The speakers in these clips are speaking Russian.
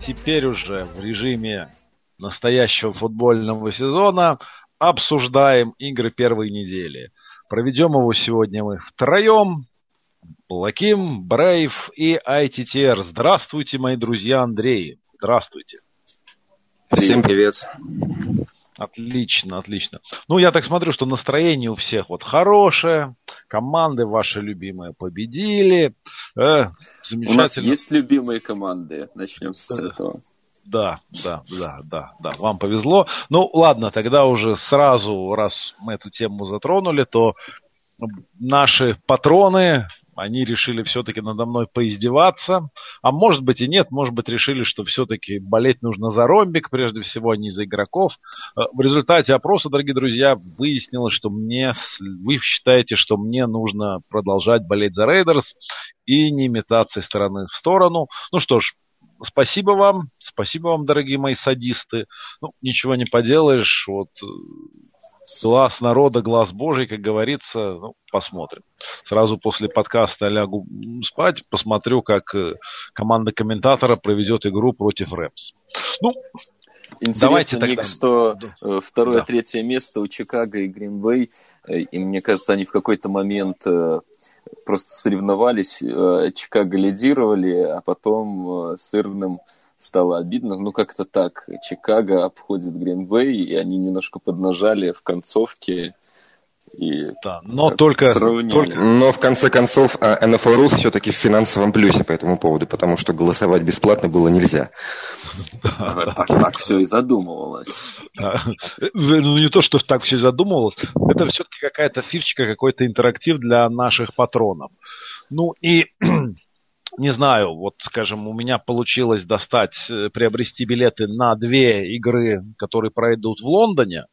теперь уже в режиме настоящего футбольного сезона обсуждаем игры первой недели. Проведем его сегодня мы втроем. Блаким, Брейв и ITTR. Здравствуйте, мои друзья Андрей. Здравствуйте. Всем привет. Отлично, отлично. Ну, я так смотрю, что настроение у всех вот хорошее, команды ваши любимые победили. Э, у нас есть любимые команды, начнем с этого. Да, да, да, да, да, вам повезло. Ну, ладно, тогда уже сразу, раз мы эту тему затронули, то наши патроны, они решили все-таки надо мной поиздеваться. А может быть и нет, может быть решили, что все-таки болеть нужно за ромбик, прежде всего, а не за игроков. Э, в результате опроса, дорогие друзья, выяснилось, что мне, вы считаете, что мне нужно продолжать болеть за Рейдерс и не метаться из стороны в сторону. Ну что ж, спасибо вам, спасибо вам, дорогие мои садисты. Ну, ничего не поделаешь, вот э, глаз народа, глаз Божий, как говорится, ну, посмотрим. Сразу после подкаста лягу спать, посмотрю, как э, команда комментатора проведет игру против Рэмс. Ну, Интересно, давайте Ник, тогда... что э, второе, да. третье место у Чикаго и Гринвей, и мне кажется, они в какой-то момент просто соревновались, Чикаго лидировали, а потом с Ирвином стало обидно. Ну, как-то так. Чикаго обходит Гринвей, и они немножко поднажали в концовке. И да, но только, только... Но в конце концов NFL Rus все-таки в финансовом плюсе по этому поводу, потому что голосовать бесплатно было нельзя. Так все и задумывалось. Ну не то, что так все и задумывалось, это все-таки какая-то фишечка, какой-то интерактив для наших патронов. Ну и не знаю, вот, скажем, у меня получилось достать, э, приобрести билеты на две игры, которые пройдут в Лондоне.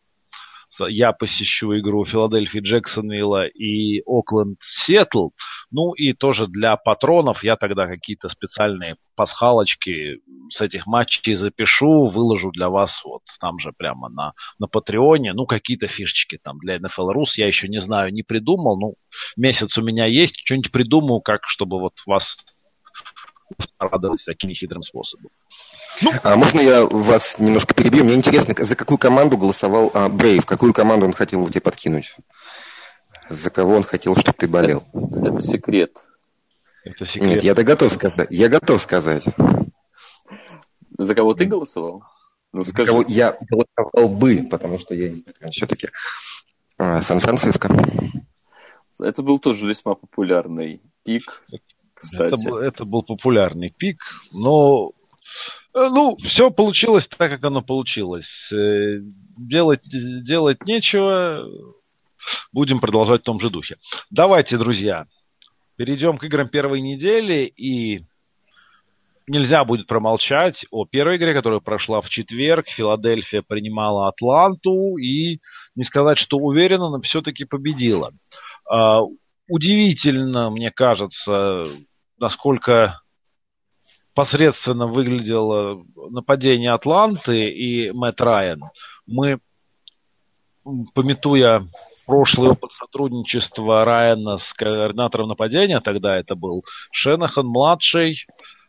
Я посещу игру Филадельфии Джексонвилла и Окленд Сиэтл. Ну и тоже для патронов я тогда какие-то специальные пасхалочки с этих матчей запишу, выложу для вас вот там же прямо на, на Патреоне. Ну, какие-то фишечки там для NFL Rus я еще не знаю, не придумал. Ну, месяц у меня есть, что-нибудь придумаю, как чтобы вот вас порадовать таким хитрым способом. Ну, а можно я вас немножко перебью? Мне интересно, за какую команду голосовал а, Брейв? Какую команду он хотел тебе подкинуть? За кого он хотел, чтобы ты болел? Это секрет. Это секрет. Нет, я-то готов сказать. Я готов сказать. За кого ты голосовал? Ну, за скажи. Кого я голосовал бы, потому что я все-таки а, Сан-Франциско. Это был тоже весьма популярный пик кстати. Это, был, это был популярный пик, но э, ну, все получилось так, как оно получилось. Э, делать, делать нечего, будем продолжать в том же духе. Давайте, друзья, перейдем к играм первой недели, и нельзя будет промолчать о первой игре, которая прошла в четверг. Филадельфия принимала Атланту, и не сказать, что уверенно, но все-таки победила. Удивительно, мне кажется, насколько посредственно выглядело нападение Атланты и Мэтт Райан. Мы, пометуя прошлый опыт сотрудничества Райана с координатором нападения, тогда это был Шенахан младший,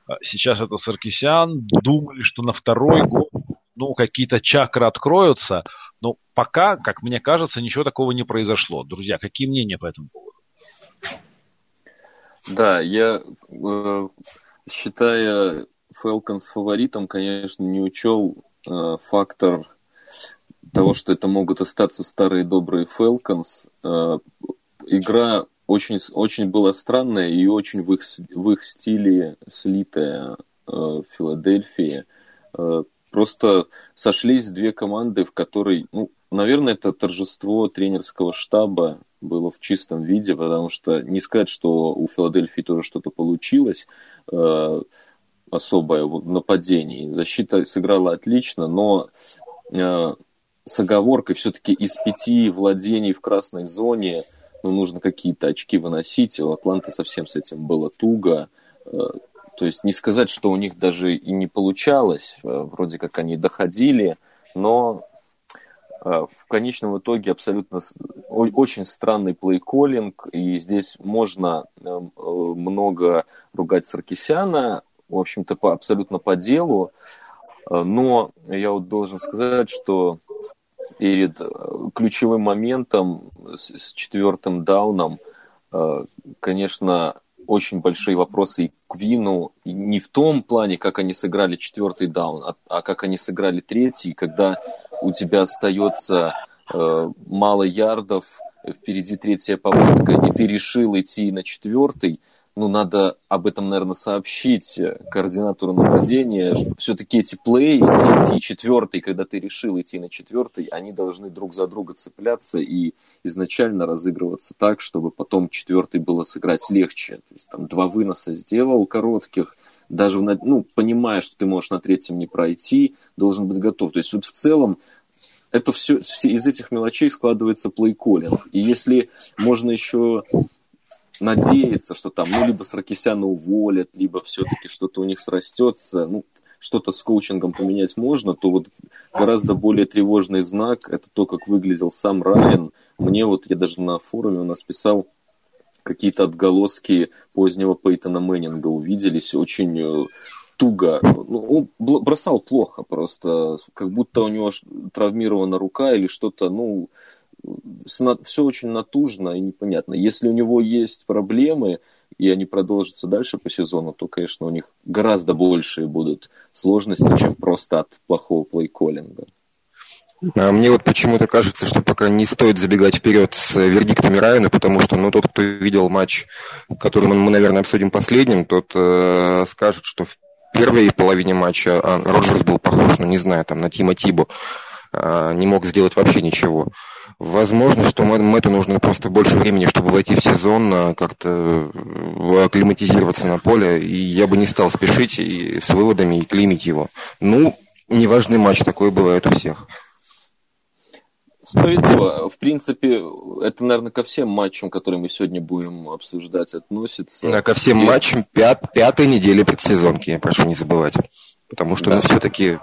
а сейчас это Саркисян, думали, что на второй год ну, какие-то чакры откроются, но пока, как мне кажется, ничего такого не произошло. Друзья, какие мнения по этому поводу? Да, я, э, считая Falcons фаворитом, конечно, не учел э, фактор того, что это могут остаться старые добрые Falcons. Э, игра очень, очень была странная и очень в их, в их стиле слитая Филадельфии. Просто сошлись две команды, в которой, ну, наверное, это торжество тренерского штаба было в чистом виде, потому что не сказать, что у Филадельфии тоже что-то получилось. Э, особое в нападении. Защита сыграла отлично, но э, с оговоркой все-таки из пяти владений в красной зоне ну, нужно какие-то очки выносить. У Атланты совсем с этим было туго. Э, то есть не сказать, что у них даже и не получалось. Э, вроде как они доходили, но э, в конечном итоге абсолютно очень странный плей-коллинг, и здесь можно много ругать Саркисяна, в общем-то, по, абсолютно по делу, но я вот должен сказать, что перед э, ключевым моментом с, с четвертым дауном, э, конечно, очень большие вопросы и к Вину и не в том плане, как они сыграли четвертый даун, а, а как они сыграли третий, когда у тебя остается э, мало ярдов, впереди третья попытка, и ты решил идти на четвертый, ну, надо об этом, наверное, сообщить координатору нападения, все-таки эти плей, третий и четвертый, когда ты решил идти на четвертый, они должны друг за друга цепляться и изначально разыгрываться так, чтобы потом четвертый было сыграть легче. То есть там два выноса сделал коротких, даже ну, понимая, что ты можешь на третьем не пройти, должен быть готов. То есть вот в целом это все, все из этих мелочей складывается плей-коллинг. И если можно еще надеяться, что там, ну, либо Саркисяна уволят, либо все-таки что-то у них срастется, ну, что-то с коучингом поменять можно, то вот гораздо более тревожный знак – это то, как выглядел сам Райан. Мне вот, я даже на форуме у нас писал, какие-то отголоски позднего Пейтона Мэннинга увиделись, очень э, туго. Ну, он бросал плохо просто, как будто у него травмирована рука или что-то, ну, все очень натужно и непонятно. Если у него есть проблемы, и они продолжатся дальше по сезону, то, конечно, у них гораздо большие будут сложности, чем просто от плохого плейколлинга. А мне вот почему-то кажется, что пока не стоит забегать вперед с вердиктами Райана, потому что ну, тот, кто видел матч, который мы, мы наверное, обсудим последним, тот э, скажет, что в первой половине матча а, Роджерс был похож, ну, не знаю, там, на Тима Тибу, не мог сделать вообще ничего. Возможно, что Мэтту нужно просто больше времени, чтобы войти в сезон, а, как-то э, акклиматизироваться на поле. И я бы не стал спешить и с выводами и клеймить его. Ну, неважный матч, такой бывает у всех. Справедливо. В принципе, это, наверное, ко всем матчам, которые мы сегодня будем обсуждать, относится. Да, ко всем и... матчам пят, пятой недели предсезонки, я прошу не забывать. Потому что, ну, да. ну, все-таки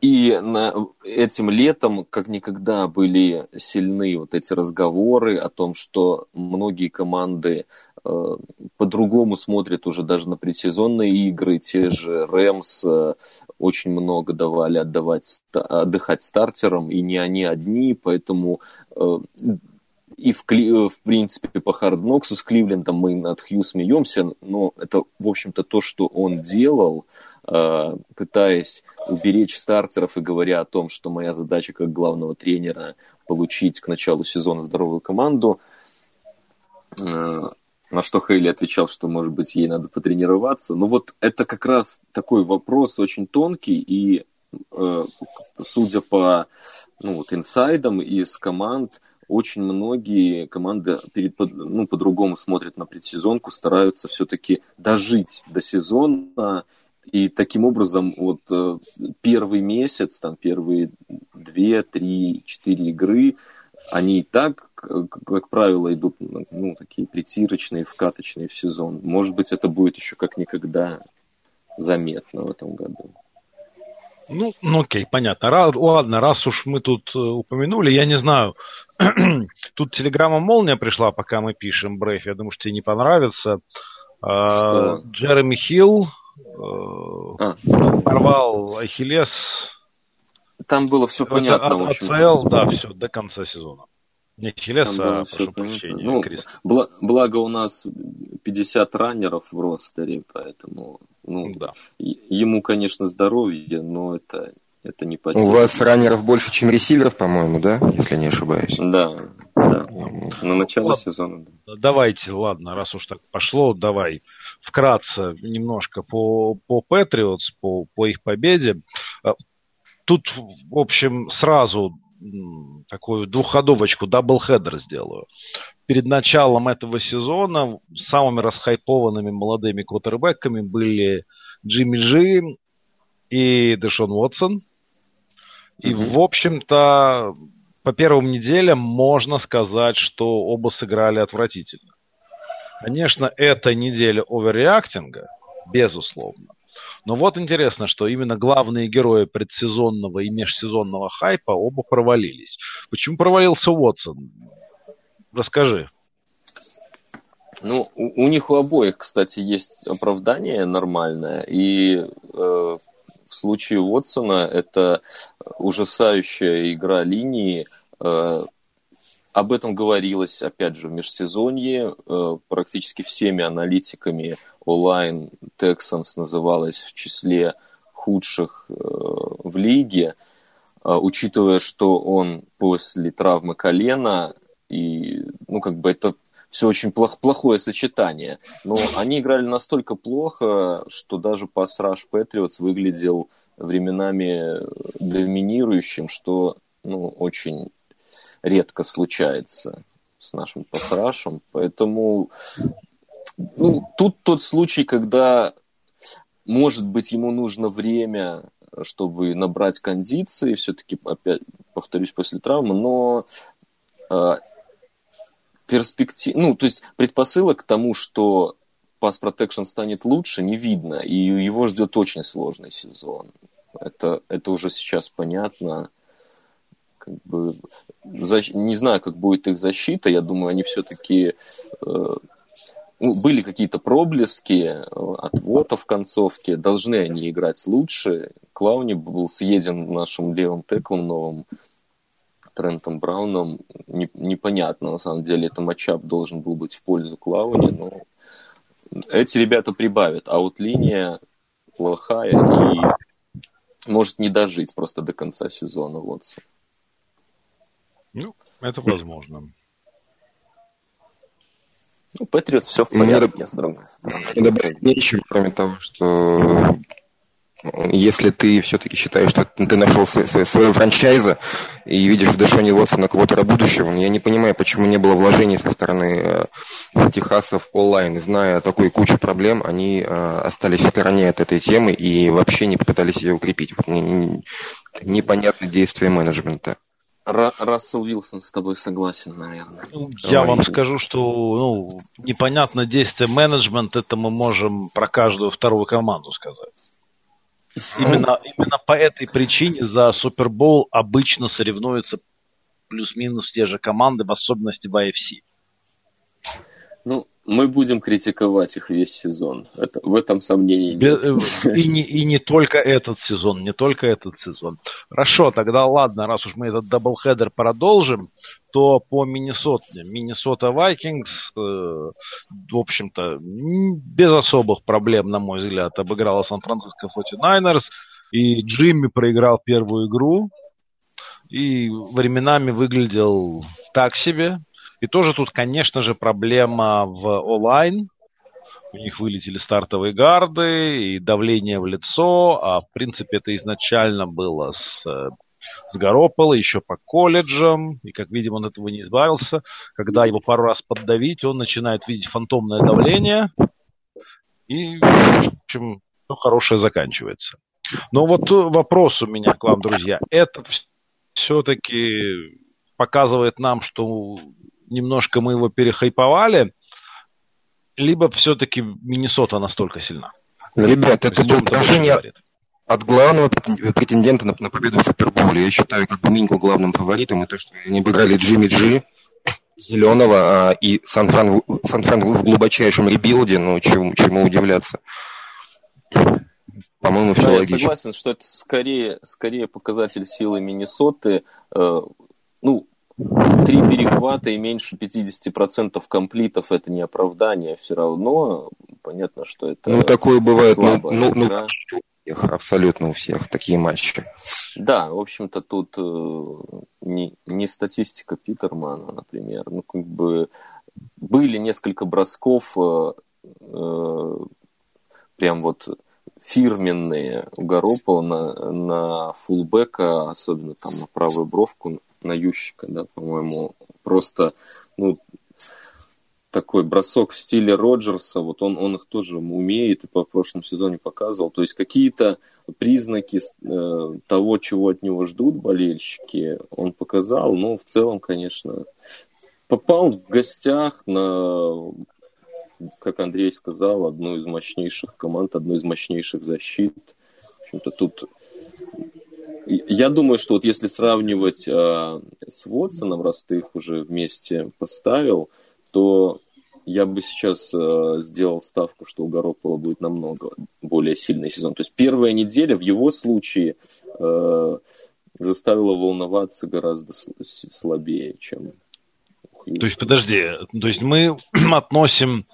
и на, этим летом, как никогда, были сильны вот эти разговоры о том, что многие команды э, по-другому смотрят уже даже на предсезонные игры. Те же Рэмс э, очень много давали отдавать, отдыхать стартерам, и не они одни, поэтому э, и в, в принципе по Хардноксу с Кливлендом мы над Хью смеемся, но это, в общем-то, то, что он делал – пытаясь уберечь стартеров и говоря о том, что моя задача как главного тренера получить к началу сезона здоровую команду, э, на что Хейли отвечал, что, может быть, ей надо потренироваться. Но вот это как раз такой вопрос очень тонкий, и э, судя по ну, вот, инсайдам из команд, очень многие команды перед, ну, по-другому смотрят на предсезонку, стараются все-таки дожить до сезона и таким образом, вот э, первый месяц, там первые две, три, четыре игры, они и так, как правило, идут ну, такие притирочные, вкаточные в сезон. Может быть, это будет еще как никогда заметно в этом году. Ну, ну окей, понятно. Раз, ладно, раз уж мы тут э, упомянули, я не знаю, тут телеграмма молния пришла, пока мы пишем, Брейф, я думаю, что тебе не понравится. А, Джереми Хилл а. порвал Ахиллес. Там было все понятно, от, в общем. АЦЛ, да, все, до конца сезона. Не Ахиллес, а, прошу прощения, ну, бл- благо у нас 50 раннеров в ростере, поэтому, ну, да. ему, конечно, здоровье, но это, это не потеря. У вас раннеров больше, чем ресиверов, по-моему, да, если не ошибаюсь? Да, да, на начало ладно, сезона. Давайте, ладно, раз уж так пошло, давай вкратце немножко по, по Patriots, по, по их победе. Э, тут, в общем, сразу такую двухходовочку, doubleheader сделаю. Перед началом этого сезона самыми расхайпованными молодыми квотербеками были Джимми Джи и Дэшон Уотсон. И, mm-hmm. в общем-то, по первым неделям можно сказать, что оба сыграли отвратительно. Конечно, это неделя overreacting а, безусловно. Но вот интересно, что именно главные герои предсезонного и межсезонного хайпа оба провалились. Почему провалился Уотсон? Расскажи. Ну, у, у них у обоих, кстати, есть оправдание нормальное. И э, в случае Уотсона это ужасающая игра линии. Э, об этом говорилось, опять же, в межсезонье. Э, практически всеми аналитиками онлайн Texans называлась в числе худших э, в лиге, э, учитывая, что он после травмы колена, и, ну, как бы это все очень плох, плохое сочетание. Но они играли настолько плохо, что даже пас Rush выглядел временами доминирующим, что ну, очень редко случается с нашим пасрашем. Поэтому ну, тут тот случай, когда, может быть, ему нужно время, чтобы набрать кондиции, все-таки, опять повторюсь, после травмы, но э, перспектив... Ну, то есть предпосылок к тому, что Protection станет лучше, не видно, и его ждет очень сложный сезон. Это, это уже сейчас понятно. Как бы, защ... Не знаю, как будет их защита. Я думаю, они все-таки э, ну, были какие-то проблески э, отвода в концовке. Должны они играть лучше. Клауни был съеден нашим левым теклом новым Трентом Брауном. Не, непонятно, на самом деле, это матчап должен был быть в пользу Клауни, но эти ребята прибавят. А вот линия плохая и может не дожить просто до конца сезона Вотсон. Ну, это возможно. Ну, Патриот все в порядке. Мне добавить нечего, кроме того, что если ты все-таки считаешь, что ты нашел своего франчайза и видишь в Дэшоне Уотсона квотера будущего, я не понимаю, почему не было вложений со стороны э, Техаса в онлайн. Зная такую кучу проблем, они э, остались в стороне от этой темы и вообще не попытались ее укрепить. Непонятно действия менеджмента. Рассел Вилсон с тобой согласен, наверное. Ну, я Давай. вам скажу, что ну, непонятно действие менеджмента, это мы можем про каждую вторую команду сказать. Именно, именно по этой причине за Супербол обычно соревнуются плюс-минус те же команды, в особенности в AFC. Ну, мы будем критиковать их весь сезон. Это, в этом сомнений нет. Э, и не, и не только этот сезон, не только этот сезон. Хорошо, тогда ладно, раз уж мы этот doubleheader продолжим, то по Миннесоте. Миннесота Vikings, э, в общем-то, без особых проблем, на мой взгляд, обыграла Сан-Франциско 49ers. И Джимми проиграл первую игру. И временами выглядел так себе. И тоже тут, конечно же, проблема в O-line. У них вылетели стартовые гарды и давление в лицо, а в принципе это изначально было с, с Гарополо, еще по колледжам, и как видим, он этого не избавился. Когда его пару раз поддавить, он начинает видеть фантомное давление, и, в общем, все хорошее заканчивается. Но вот вопрос у меня к вам, друзья. Это все-таки показывает нам, что немножко мы его перехайповали, либо все-таки Миннесота настолько сильна? Ребят, это предложение от главного претендента на, на победу в Суперболе. Я считаю как бы Миньку главным фаворитом, и то, что они обыграли Джимми Джи, Зеленого а, и Сан-Фран, Сан-Фран в глубочайшем rebuild е, ну, чему, чему удивляться. По-моему, все да, логично. Я согласен, что это скорее, скорее показатель силы Миннесоты. Э, ну, Три перехвата и меньше 50% комплитов это не оправдание все равно. Понятно, что это Ну, такое бывает, ну, ну, ну, у всех, абсолютно у всех такие матчи. Да, в общем-то, тут э, не, не статистика Питермана, например. Ну, как бы были несколько бросков э, э, прям вот фирменные у Гаропа на, на фулбека, особенно там на правую бровку, на Ющика, да, по-моему, просто, ну, такой бросок в стиле Роджерса, вот он, он их тоже умеет и по прошлому сезоне показывал. То есть какие-то признаки э, того, чего от него ждут болельщики, он показал. Но в целом, конечно, попал в гостях на, как Андрей сказал, одну из мощнейших команд, одну из мощнейших защит. В общем-то, тут я думаю, что вот если сравнивать э, с Вотсоном, раз ты их уже вместе поставил, то я бы сейчас э, сделал ставку, что у Гаропола будет намного более сильный сезон. То есть первая неделя в его случае э, заставила волноваться гораздо слабее, чем то есть, подожди, то есть мы относим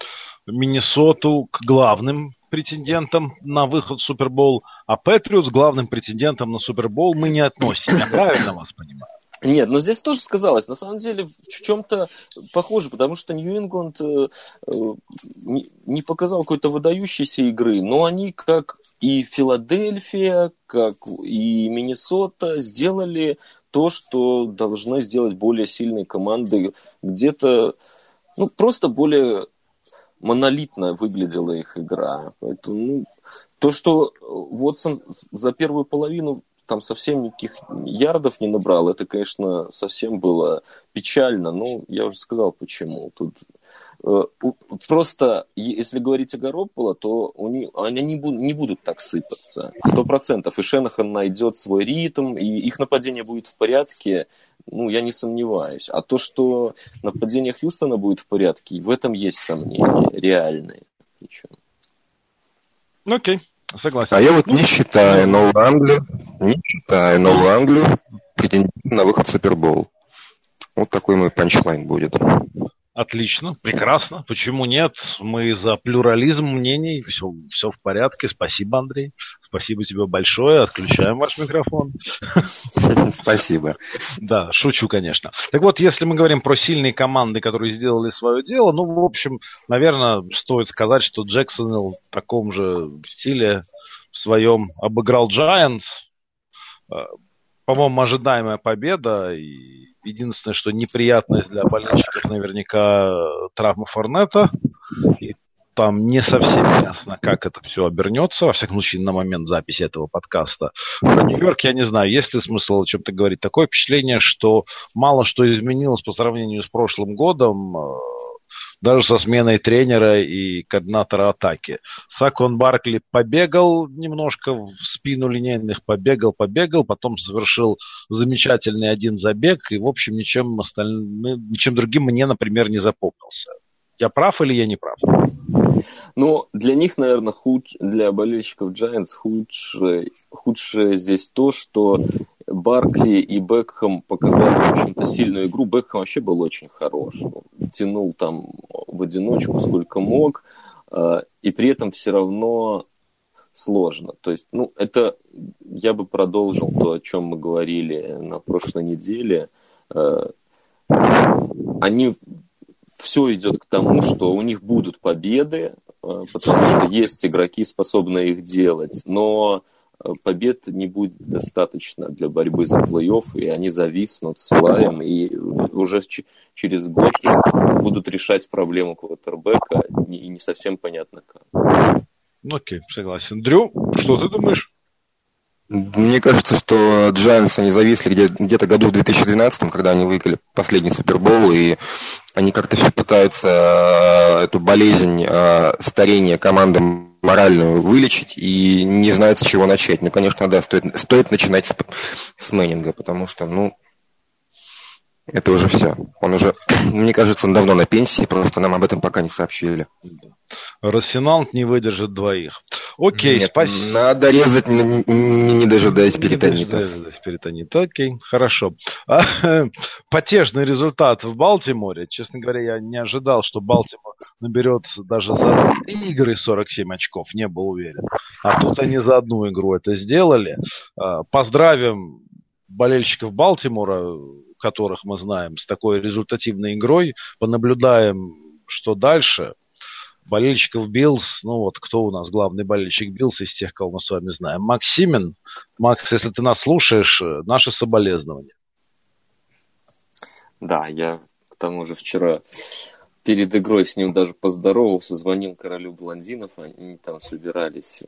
Миннесоту к главным претендентам на выход в Супербол, а Патриотс главным претендентом на Супербол мы не относим. Я правильно вас понимаю? Нет, но здесь тоже сказалось. На самом деле в чем-то похоже, потому что Нью-Ингланд э, э, не показал какой-то выдающейся игры, но они, как и Филадельфия, как и Миннесота, сделали то, что должны сделать более сильные команды. Где-то, ну, просто более монолитно выглядела их игра. Поэтому, ну, то, что Вотсон за первую половину там совсем никаких ярдов не набрал, это, конечно, совсем было печально. Ну, я уже сказал, почему. Тут э, просто, если говорить о Гарополо, то у них, они не, будут, не будут так сыпаться. Сто процентов. И Шенахан найдет свой ритм, и их нападение будет в порядке. Ну, я не сомневаюсь. А то, что нападение Хьюстона будет в порядке, в этом есть сомнения реальные. Причем. Окей. Согласен. А я вот не считаю Новую Англию, не считаю Новую Англию претендентом на выход в Супербол. Вот такой мой панчлайн будет. Отлично, прекрасно. Почему нет? Мы за плюрализм мнений. Все, все в порядке. Спасибо, Андрей. Спасибо тебе большое. Отключаем ваш микрофон. Спасибо. Да, шучу, конечно. Так вот, если мы говорим про сильные команды, которые сделали свое дело, ну, в общем, наверное, стоит сказать, что Джексон в таком же стиле в своем обыграл Giants. Э, по-моему, ожидаемая победа. И единственное, что неприятность для болельщиков наверняка травма Форнета. И там не совсем ясно, как это все обернется, во всяком случае, на момент записи этого подкаста. Про Нью-Йорк я не знаю, есть ли смысл о чем-то говорить. Такое впечатление, что мало что изменилось по сравнению с прошлым годом, э, даже со сменой тренера и координатора атаки. Сакон Баркли побегал немножко в спину линейных, побегал, побегал, потом совершил замечательный один забег, и, в общем, ничем, остальным, ничем другим мне, например, не запомнился. Я прав или я не прав? Ну, для них, наверное, худ... для болельщиков Giants худшее, худшее здесь то, что Баркли и Бекхэм показали, в общем-то, сильную игру. Бекхэм вообще был очень хорош. Тянул там в одиночку сколько мог, а, и при этом все равно сложно. То есть, ну, это я бы продолжил то, о чем мы говорили на прошлой неделе. А, они все идет к тому, что у них будут победы, а, потому что есть игроки, способные их делать, но побед не будет достаточно для борьбы за плей-офф, и они зависнут с Лаем, и уже через год будут решать проблему квотербека, и не совсем понятно как. Ну, окей, согласен. Дрю, что ты думаешь? Мне кажется, что Giants, они зависли где- где-то году в 2012, когда они выиграли последний Супербол, и они как-то все пытаются э, эту болезнь э, старения команды моральную вылечить и не знают, с чего начать. Ну, конечно, да, стоит, стоит начинать с, с Мэннинга, потому что, ну, это уже все. Он уже, мне кажется, он давно на пенсии, просто нам об этом пока не сообщили. Рассенант не выдержит двоих. Окей, спасибо. Надо резать, не, не, не дожидаясь перитонита. Не дожидаясь перитонита. Окей, хорошо. А, потешный результат в Балтиморе. Честно говоря, я не ожидал, что Балтимор наберет даже за три игры 47 очков. Не был уверен. А тут они за одну игру это сделали. А, поздравим болельщиков Балтимора которых мы знаем, с такой результативной игрой, понаблюдаем, что дальше. Болельщиков Bills, ну вот кто у нас главный болельщик Bills из тех, кого мы с вами знаем? Макс Симен. Макс, если ты нас слушаешь, наши соболезнования. Да, я к тому же вчера перед игрой с ним даже поздоровался, звонил королю блондинов, они там собирались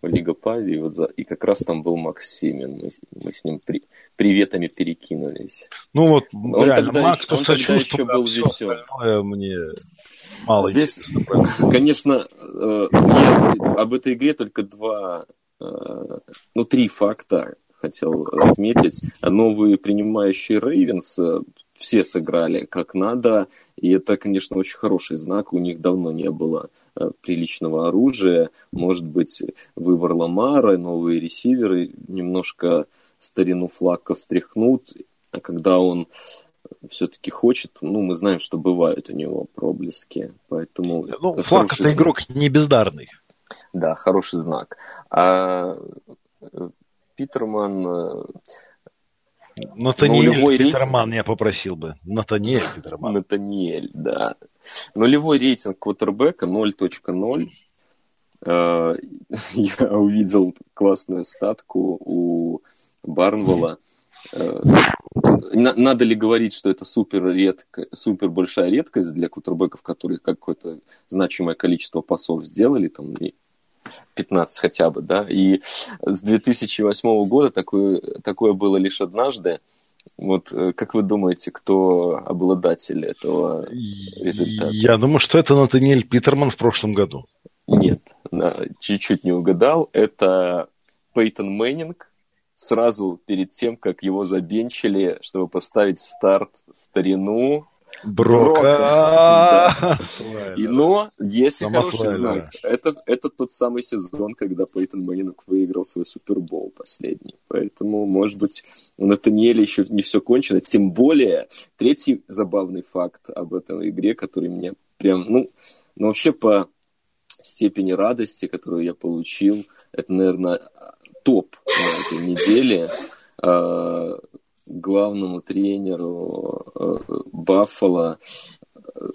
в Лига Пави, и, вот за... и как раз там был Максимин, мы, мы с ним при... приветами перекинулись. Ну вот, он реально, тогда, Макс, еще, он тогда еще был весел. Мне мало Здесь, конечно, э, я об этой игре только два, э, ну, три факта хотел отметить. Новые принимающие Рейвенс все сыграли как надо, и это, конечно, очень хороший знак. У них давно не было приличного оружия. Может быть, выбор Ламара, новые ресиверы немножко старину Флака встряхнут, а когда он все-таки хочет, ну, мы знаем, что бывают у него проблески, поэтому... Ну, Флак это игрок не бездарный. Да, хороший знак. А э, Питерман... Э, Натаниэль нулевой Питерман рейтинг... я попросил бы. Натаниэль Питерман. Натаниэль, да. Нулевой рейтинг квотербека 0.0. Э, я увидел классную статку у Барнвелла. Надо ли говорить, что это супер, редко, супер большая редкость для кутербеков, которые какое-то значимое количество пасов сделали, там 15 хотя бы, да, и с 2008 года такое, такое было лишь однажды. Вот э, как вы думаете, кто обладатель этого результата? Я думаю, что это Натаниэль Питерман в прошлом году. Нет, да, чуть-чуть не угадал. Это Пейтон Мэннинг, сразу перед тем, как его забенчили, чтобы поставить старт старину. Брока. И, но есть и хороший знак. Это, это тот самый сезон, когда Пейтон Мэннинг выиграл свой Супербол последний. Поэтому, может быть, у Натаниэля еще не все кончено. Тем более, третий забавный факт об этой игре, который меня прям, ну, ну вообще по степени радости, которую я получил, это, наверное, топ на этой неделе э, главному тренеру э, Баффало,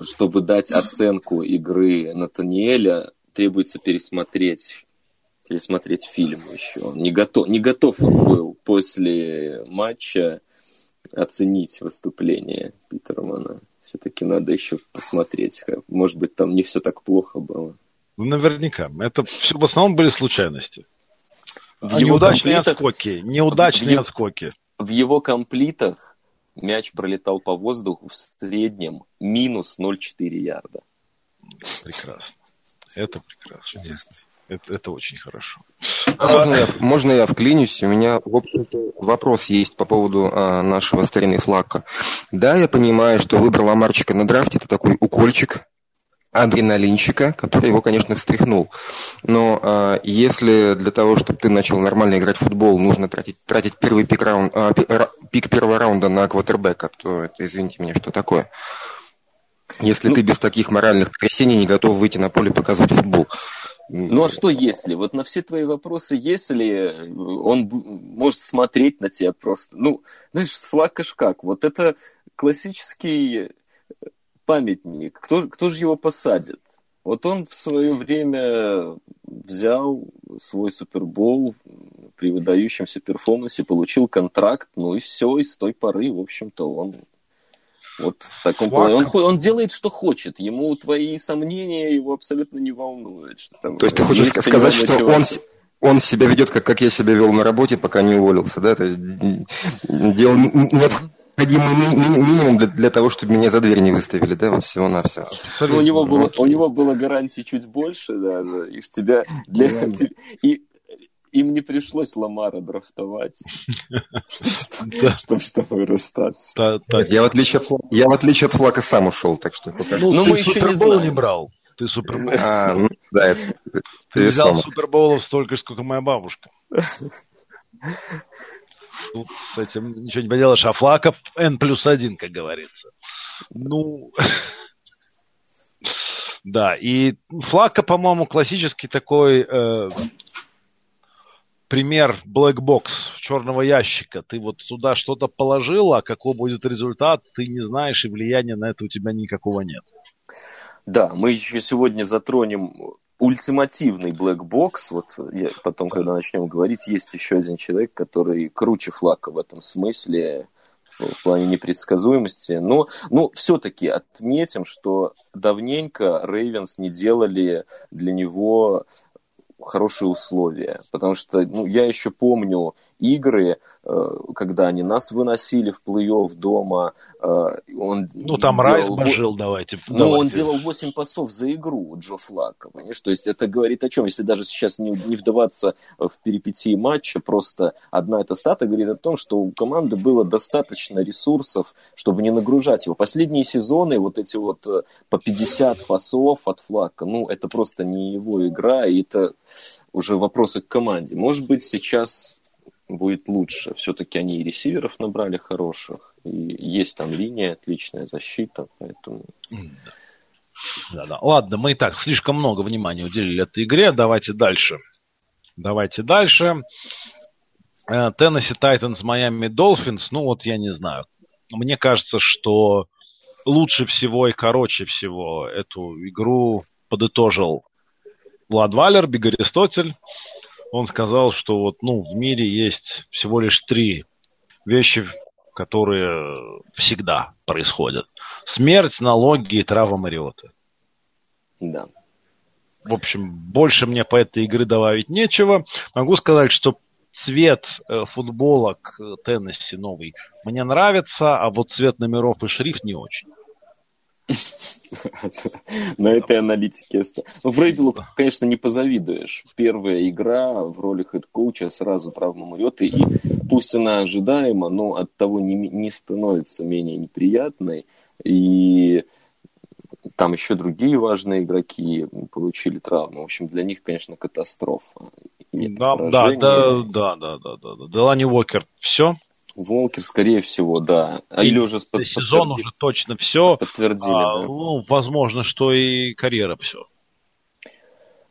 чтобы дать оценку игры Натаниэля, требуется пересмотреть пересмотреть фильм еще. Он не готов, не готов он был после матча оценить выступление Питермана. Все-таки надо еще посмотреть. Может быть, там не все так плохо было. Ну, наверняка. Это все в основном были случайности. В а неудачные отскоки. Неудачные в, отскоки. В его комплитах мяч пролетал по воздуху в среднем минус 0,4 ярда. Прекрасно. Это прекрасно. Чудесно. Это, это очень хорошо. А можно, я, можно я вклинюсь? У меня, в общем-то, вопрос есть по поводу а, нашего старины флака. Да, я понимаю, что выбор Ламарчика на драфте – это такой укольчик, адреналинчика, который его, конечно, встряхнул. Но э, если для того, чтобы ты начал нормально играть в футбол, нужно тратить, тратить первый пик, раунд, э, пик первого раунда на квотербека, то это, извините меня, что такое? Если ну, ты без таких моральных потрясений не готов выйти на поле показывать футбол. Ну а что если? Вот на все твои вопросы, если он может смотреть на тебя просто... Ну, знаешь, с флакаш как? Вот это классический памятник, кто, кто же его посадит? Вот он в свое время взял свой супербол при выдающемся перформансе, получил контракт, ну и все, и с той поры, в общем-то, он вот в таком плане. Он, он делает, что хочет. Ему твои сомнения его абсолютно не волнуют. Что там, То есть ты хочешь сказать, что он, он себя ведет, как, как я себя вел на работе, пока не уволился, да? Это делал необходимый минимум для, для того, чтобы меня за дверь не выставили, да, вот всего-навсего. Ну, у него было, у него было гарантии чуть больше, да, и в тебя для и им не пришлось Ламара драфтовать, чтобы с тобой расстаться. Я в отличие от я в отличие от Флака сам ушел, так что. Ну, мы еще не знаем. не брал. Ты супербол. А, ну, да, это, ты взял суперболов столько, сколько моя бабушка. Тут с этим ничего не поделаешь. А Флаков N плюс один, как говорится. Ну, да, и Флака, по-моему, классический такой э, пример box, черного ящика. Ты вот туда что-то положил, а какой будет результат, ты не знаешь, и влияния на это у тебя никакого нет. Да, мы еще сегодня затронем ультимативный black box, вот я потом, когда начнем говорить, есть еще один человек, который круче флака в этом смысле, в плане непредсказуемости. Но, но все-таки отметим, что давненько Рейвенс не делали для него хорошие условия. Потому что ну, я еще помню игры, э, когда они нас выносили в плей-офф дома. Э, он ну, там делал... Райх жил, давайте. Ну, давайте. он делал 8 пасов за игру, Джо Флака, понимаешь? То есть это говорит о чем? Если даже сейчас не, не вдаваться в перипетии матча, просто одна эта стата говорит о том, что у команды было достаточно ресурсов, чтобы не нагружать его. Последние сезоны, вот эти вот э, по 50 пасов от Флака, ну, это просто не его игра, и это уже вопросы к команде. Может быть, сейчас будет лучше. Все-таки они и ресиверов набрали хороших, и есть там линия, отличная защита, поэтому... Да, да. Ладно, мы и так слишком много внимания уделили этой игре. Давайте дальше. Давайте дальше. Теннесси Тайтанс, Майами Долфинс. Ну вот я не знаю. Мне кажется, что лучше всего и короче всего эту игру подытожил Влад Валер, Биг Аристотель он сказал, что вот, ну, в мире есть всего лишь три вещи, которые всегда происходят. Смерть, налоги и трава Мариоты. Да. В общем, больше мне по этой игры добавить нечего. Могу сказать, что цвет э, футболок Теннесси новый мне нравится, а вот цвет номеров и шрифт не очень. на этой аналитике. Ну, Врейбелу, конечно, не позавидуешь. Первая игра в роли head coach а сразу травма Мариоты, и пусть она ожидаема, но от того не, не становится менее неприятной. И там еще другие важные игроки получили травму. В общем, для них, конечно, катастрофа. Да, да, да, да, да, да, да. Делани Уокер, все? Волкер, скорее всего, да. А или уже под, сезон уже точно все. Подтвердили, а, да. Ну, возможно, что и карьера все.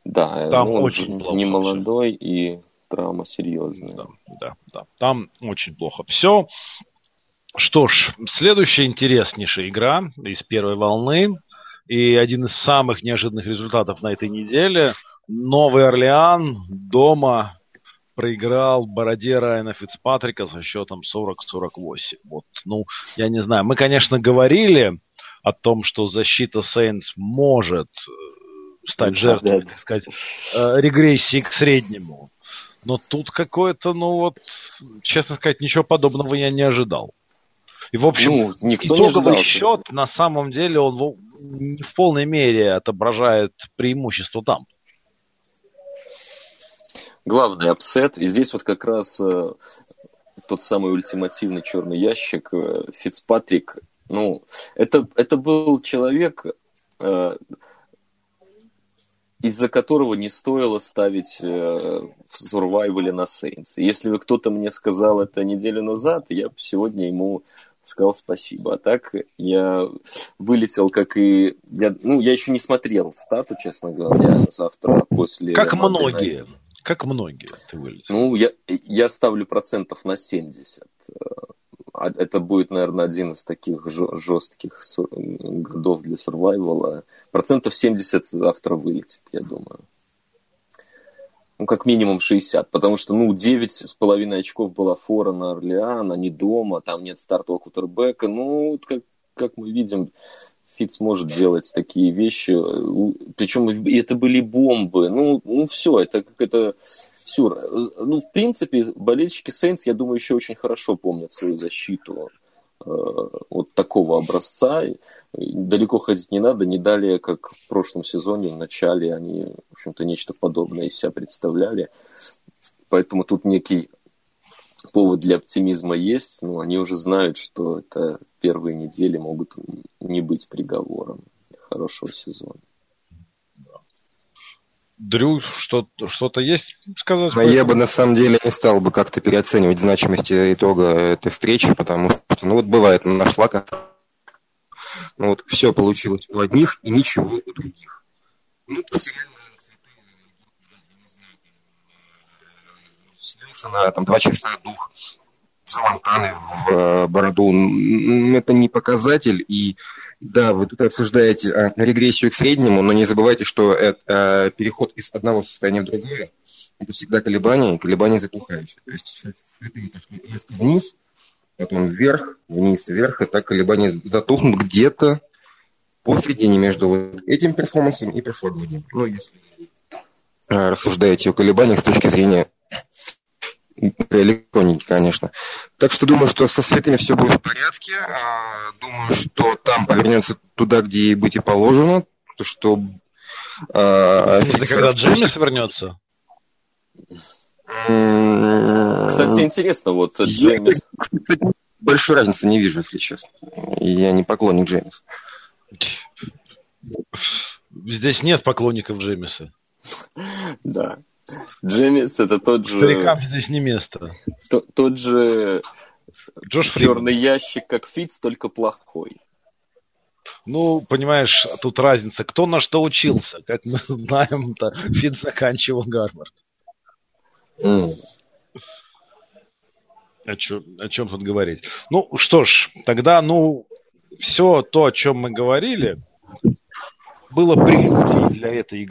Да, там ну, очень плохо. Не молодой и травма серьезная. Да, да, да. Там очень плохо все. Что ж, следующая интереснейшая игра из первой волны. И один из самых неожиданных результатов на этой неделе. Новый Орлеан дома проиграл бороде Райана Фицпатрика со счетом 40-48. Вот, ну, я не знаю. Мы, конечно, говорили о том, что защита Сейнс может э, стать жертвой, так сказать, э, регрессии к среднему. Но тут какое-то, ну вот, честно сказать, ничего подобного я не ожидал. И, в общем, ну, никто итоговый не счет, на самом деле, он не в полной мере отображает преимущество там главный upset. И здесь вот как раз э, тот самый ультимативный черный ящик э, Фицпатрик. Ну, это, это был человек, э, из-за которого не стоило ставить в Survival на Saints. Если бы кто-то мне сказал это неделю назад, я бы сегодня ему сказал спасибо. А так я вылетел, как и... Я, ну, я еще не смотрел стату, честно говоря, завтра после... Как многие. Night. Как многие ты вылетел? Ну, я, я ставлю процентов на 70. А это будет, наверное, один из таких жестких годов для сурвайвала. Процентов 70 завтра вылетит, я думаю. Ну, как минимум 60, потому что, ну, 9 с половиной очков была фора на Орлеан, они дома, там нет стартового кутербека. Ну, как, как мы видим, Фиц может делать такие вещи, причем это были бомбы, ну, ну все, это как это сюр. Ну, в принципе, болельщики Сейнс, я думаю, еще очень хорошо помнят свою защиту э, вот такого образца. Далеко ходить не надо, не далее, как в прошлом сезоне, в начале они, в общем-то, нечто подобное из себя представляли. Поэтому тут некий повод для оптимизма есть, но они уже знают, что это первые недели могут не быть приговором для хорошего сезона. Дрю, что-то, что-то есть сказать? А я бы на самом деле не стал бы как-то переоценивать значимость итога этой встречи, потому что, ну вот бывает, нашла как ну вот все получилось у одних и ничего у других. Ну, потеряли снился на там, два часа дух Салантаны в э, бороду. Это не показатель. И да, вы тут обсуждаете э, регрессию к среднему, но не забывайте, что это, э, переход из одного состояния в другое это всегда колебания, и колебания затухающие. То есть сейчас цветы пошли резко вниз, потом вверх, вниз, вверх, и так колебания затухнут где-то посредине между вот этим перформансом и прошлогодним. Ну, если а, рассуждаете о колебаниях с точки зрения электроники, конечно. Так что думаю, что со светами все будет в порядке. А, думаю, что там повернется туда, где ей быть и положено. То, что... Это когда Джеймис вернется? Кстати, интересно, вот Джеймис... Большой разницы не вижу, если честно. Я не поклонник Джеймиса. Здесь нет поклонников Джеймиса. Да. Джеймис это тот же... Старикам здесь не место. Тот, тот же Джош черный ящик, как Фитц, только плохой. Ну, понимаешь, тут разница. Кто на что учился? Как мы знаем, то Фитц заканчивал Гарвард. Mm. О, чем, о чем тут говорить? Ну, что ж, тогда, ну, все то, о чем мы говорили, было прелюдией для этой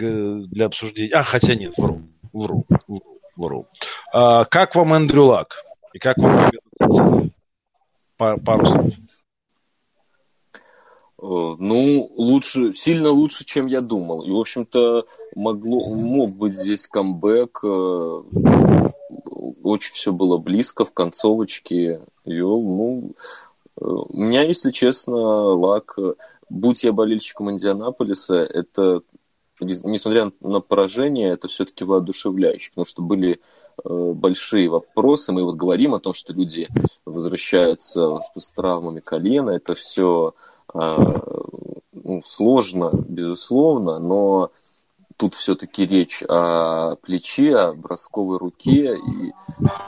для обсуждения. А, хотя нет, вру, вру, вру. вру. А, как вам Эндрю Лак? И как вам пару слов? Э, ну, лучше, сильно лучше, чем я думал. И, в общем-то, могло, мог быть здесь камбэк. Э, очень все было близко в концовочке. Вел, ну, э, у меня, если честно, лак будь я болельщиком Индианаполиса, это, несмотря на поражение, это все-таки воодушевляюще, потому что были э, большие вопросы. Мы вот говорим о том, что люди возвращаются с, травмами колена. Это все э, ну, сложно, безусловно, но тут все-таки речь о плече, о бросковой руке, и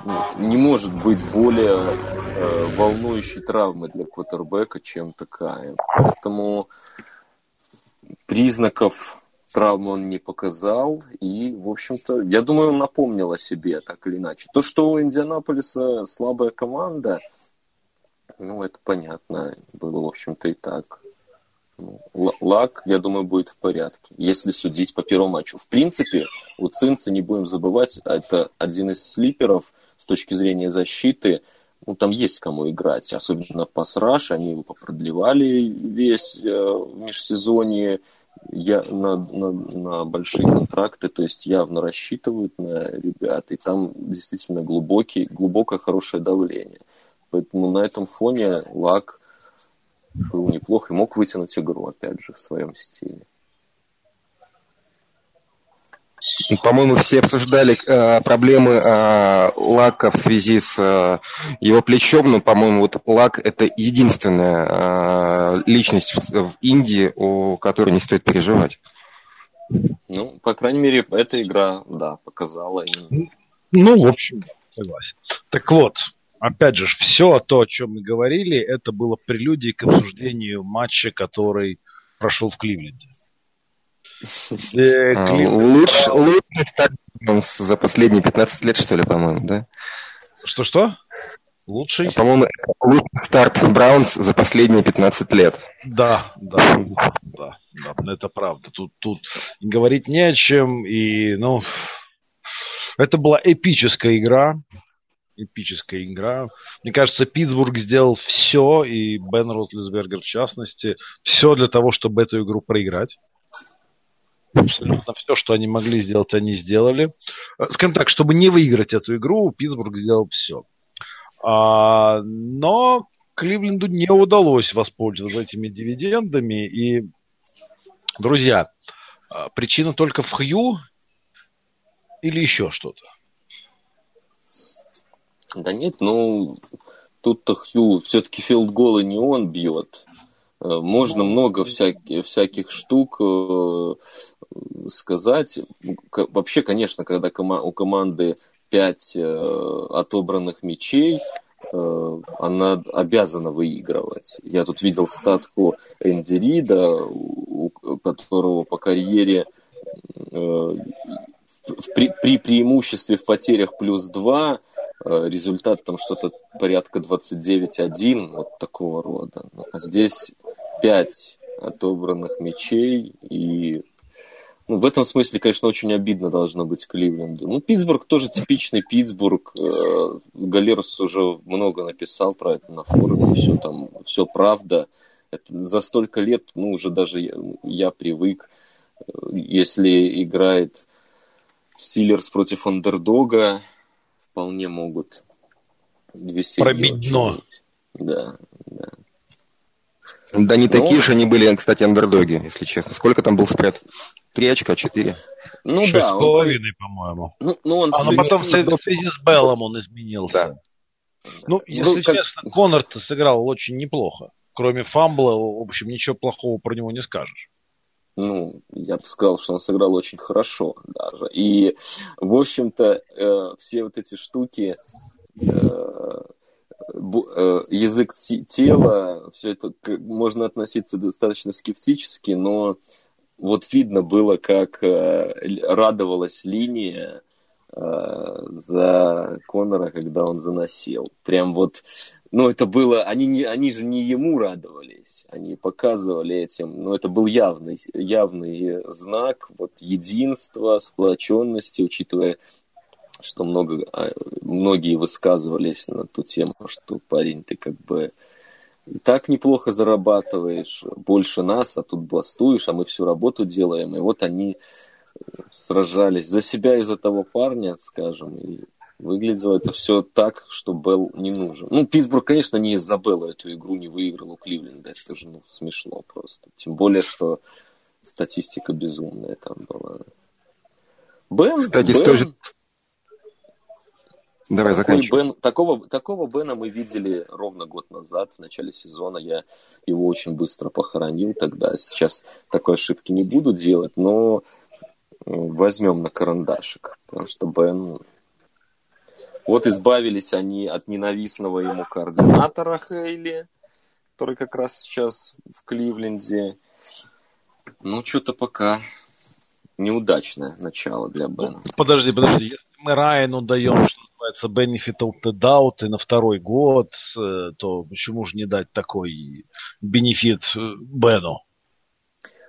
ну, не может быть более э, волнующей травмы для квотербека, чем такая. Поэтому признаков травмы он не показал, и, в общем-то, я думаю, он напомнил о себе, так или иначе. То, что у Индианаполиса слабая команда, ну, это понятно, было, в общем-то, и так. Лак, я думаю, будет в порядке, если судить по первому матчу. В принципе, у Цинца, не будем забывать, это один из слиперов с точки зрения защиты. Ну, там есть кому играть, особенно пасраж, они его попродлевали весь э, в межсезонье я, на, на, на большие контракты, то есть явно рассчитывают на ребят, и там действительно глубокий, глубокое хорошее давление. Поэтому на этом фоне Лак был неплох и мог вытянуть игру, опять же, в своем стиле. По-моему, все обсуждали э, проблемы э, Лака в связи с э, его плечом, но, по-моему, вот Лак это единственная э, личность в, в Индии, о которой не стоит переживать. Ну, по крайней мере, эта игра, да, показала. Ну, в общем, согласен. Так вот, опять же, все то, о чем мы говорили, это было прелюдией к обсуждению матча, который прошел в Кливленде. Э, а, лучший старт за последние 15 лет, что ли, по-моему, да? Что-что? Лучший? По-моему, лучший старт Браунс за последние 15 лет. Да, да, да, да, это правда. Тут, тут говорить не о чем, и, ну, это была эпическая игра, эпическая игра. Мне кажется, Питтсбург сделал все, и Бен Ротлисбергер в частности, все для того, чтобы эту игру проиграть. Абсолютно все, что они могли сделать, они сделали. Скажем так, чтобы не выиграть эту игру, Питтсбург сделал все. А, но Кливленду не удалось воспользоваться этими дивидендами. И, друзья, а, причина только в Хью или еще что-то? Да нет, ну, тут-то Хью все-таки филдголы не он бьет. Э, можно много всяких, всяких штук э, сказать. Вообще, конечно, когда у команды пять э, отобранных мячей, она обязана выигрывать. Я тут видел статку Энди Рида, у которого по карьере при, при преимуществе в потерях плюс 2 Э, результат там что-то порядка 29-1, вот такого рода. А здесь 5 отобранных мячей, и ну, в этом смысле, конечно, очень обидно должно быть Кливленду. Ну, Питтсбург тоже типичный Питтсбург. Э, Галерус уже много написал про это на форуме. Все там, все правда. Это за столько лет, ну, уже даже я, я привык. Если играет Стиллерс против андердога, вполне могут две серии Пробить дно. Да, да. Да не Но... такие же они были, кстати, андердоги, если честно. Сколько там был спред? Три очка, четыре? Ну да. с половиной, по-моему. Ну, ну он а ну, потом в связи с Беллом он изменился. Да. Ну, если ну, как... честно, Коннор-то сыграл очень неплохо. Кроме фамбла, в общем, ничего плохого про него не скажешь. Ну, я бы сказал, что он сыграл очень хорошо даже. И, в общем-то, э, все вот эти штуки, Э, язык тела, все это можно относиться достаточно скептически, но вот видно было, как э, радовалась линия э, за Конора, когда он заносил. Прям вот, ну это было, они, не, они же не ему радовались, они показывали этим, но это был явный, явный знак вот единства, сплоченности, учитывая что много, а, многие высказывались на ту тему, что парень, ты как бы и так неплохо зарабатываешь, больше нас, а тут бастуешь, а мы всю работу делаем. И вот они э, сражались за себя и за того парня, скажем, и выглядело это все так, что Белл не нужен. Ну, Питтсбург, конечно, не из-за Белла эту игру не выиграл у Кливленда, это же ну, смешно просто. Тем более, что статистика безумная там была. Бен, Кстати, Бен... с той же Давай заканчивай. Бен, такого, такого Бена мы видели ровно год назад, в начале сезона. Я его очень быстро похоронил тогда. Сейчас такой ошибки не буду делать, но возьмем на карандашик. Потому что Бен... Вот избавились они от ненавистного ему координатора Хейли, который как раз сейчас в Кливленде. Ну, что-то пока неудачное начало для Бена. Подожди, подожди. Если мы Райану даем, называется, benefit of the doubt и на второй год, э, то почему же не дать такой бенефит э, Бену?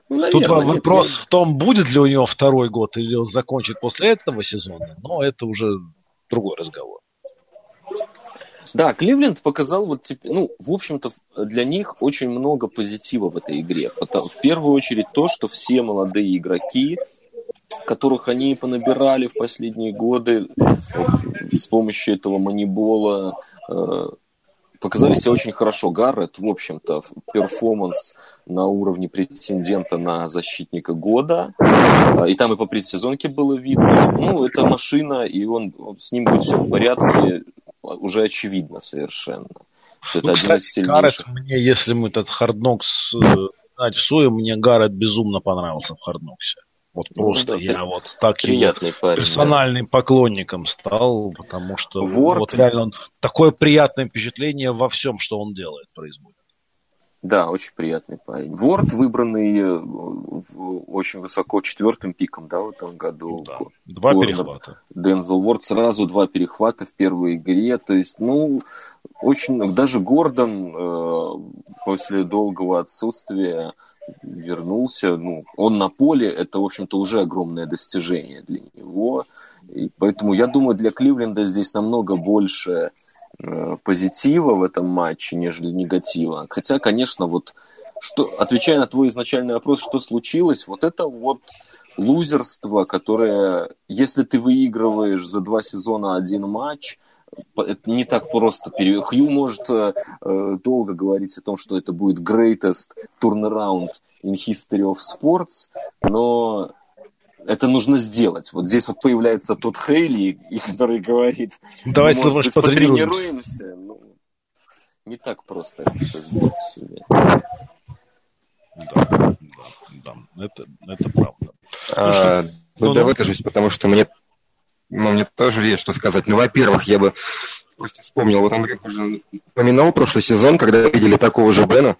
Ну, наверное, Тут вопрос нет. в том, будет ли у него второй год или он закончит после этого сезона, но это уже другой разговор. Да, Кливленд показал вот, ну, в общем-то, для них очень много позитива в этой игре. В первую очередь то, что все молодые игроки, которых они понабирали в последние годы с помощью этого манибола, э, показали себя очень хорошо. Гаррет, в общем-то, перформанс на уровне претендента на защитника года. И там и по предсезонке было видно, что ну, это машина, и он, с ним будет все в порядке, уже очевидно совершенно. Что ну, это один из сильнейших. Гаррет мне, если мы этот Харднокс знать в Суе, мне Гаррет безумно понравился в Хардноксе. Вот ну просто ну, да, я вот так приятный парень, персональным да. поклонником стал, потому что Ворд... вот реально он такое приятное впечатление во всем, что он делает, производит. Да, очень приятный парень. Ворд выбранный э, очень высоко четвертым пиком, да, в этом году. Да. Два Корнер, перехвата. Дензел Ворд сразу два перехвата в первой игре. То есть, ну, очень... Даже Гордон э, после долгого отсутствия вернулся. Ну, он на поле, это, в общем-то, уже огромное достижение для него. И поэтому я думаю, для Кливленда здесь намного больше э, позитива в этом матче, нежели негатива. Хотя, конечно, вот что, отвечая на твой изначальный вопрос, что случилось, вот это вот лузерство, которое, если ты выигрываешь за два сезона один матч, это не так просто. Хью может э, долго говорить о том, что это будет greatest turnaround in history of sports, но это нужно сделать. Вот здесь вот появляется тот Хейли, который говорит, давайте может быть, потренируемся. Ну, не так просто это сделать себе. Да, да, да, это, это правда. А, ну, ну, да, выкажусь, потому что мне ну, мне тоже есть что сказать. Ну, во-первых, я бы просто вспомнил, вот Андрей уже упоминал прошлый сезон, когда видели такого же Бена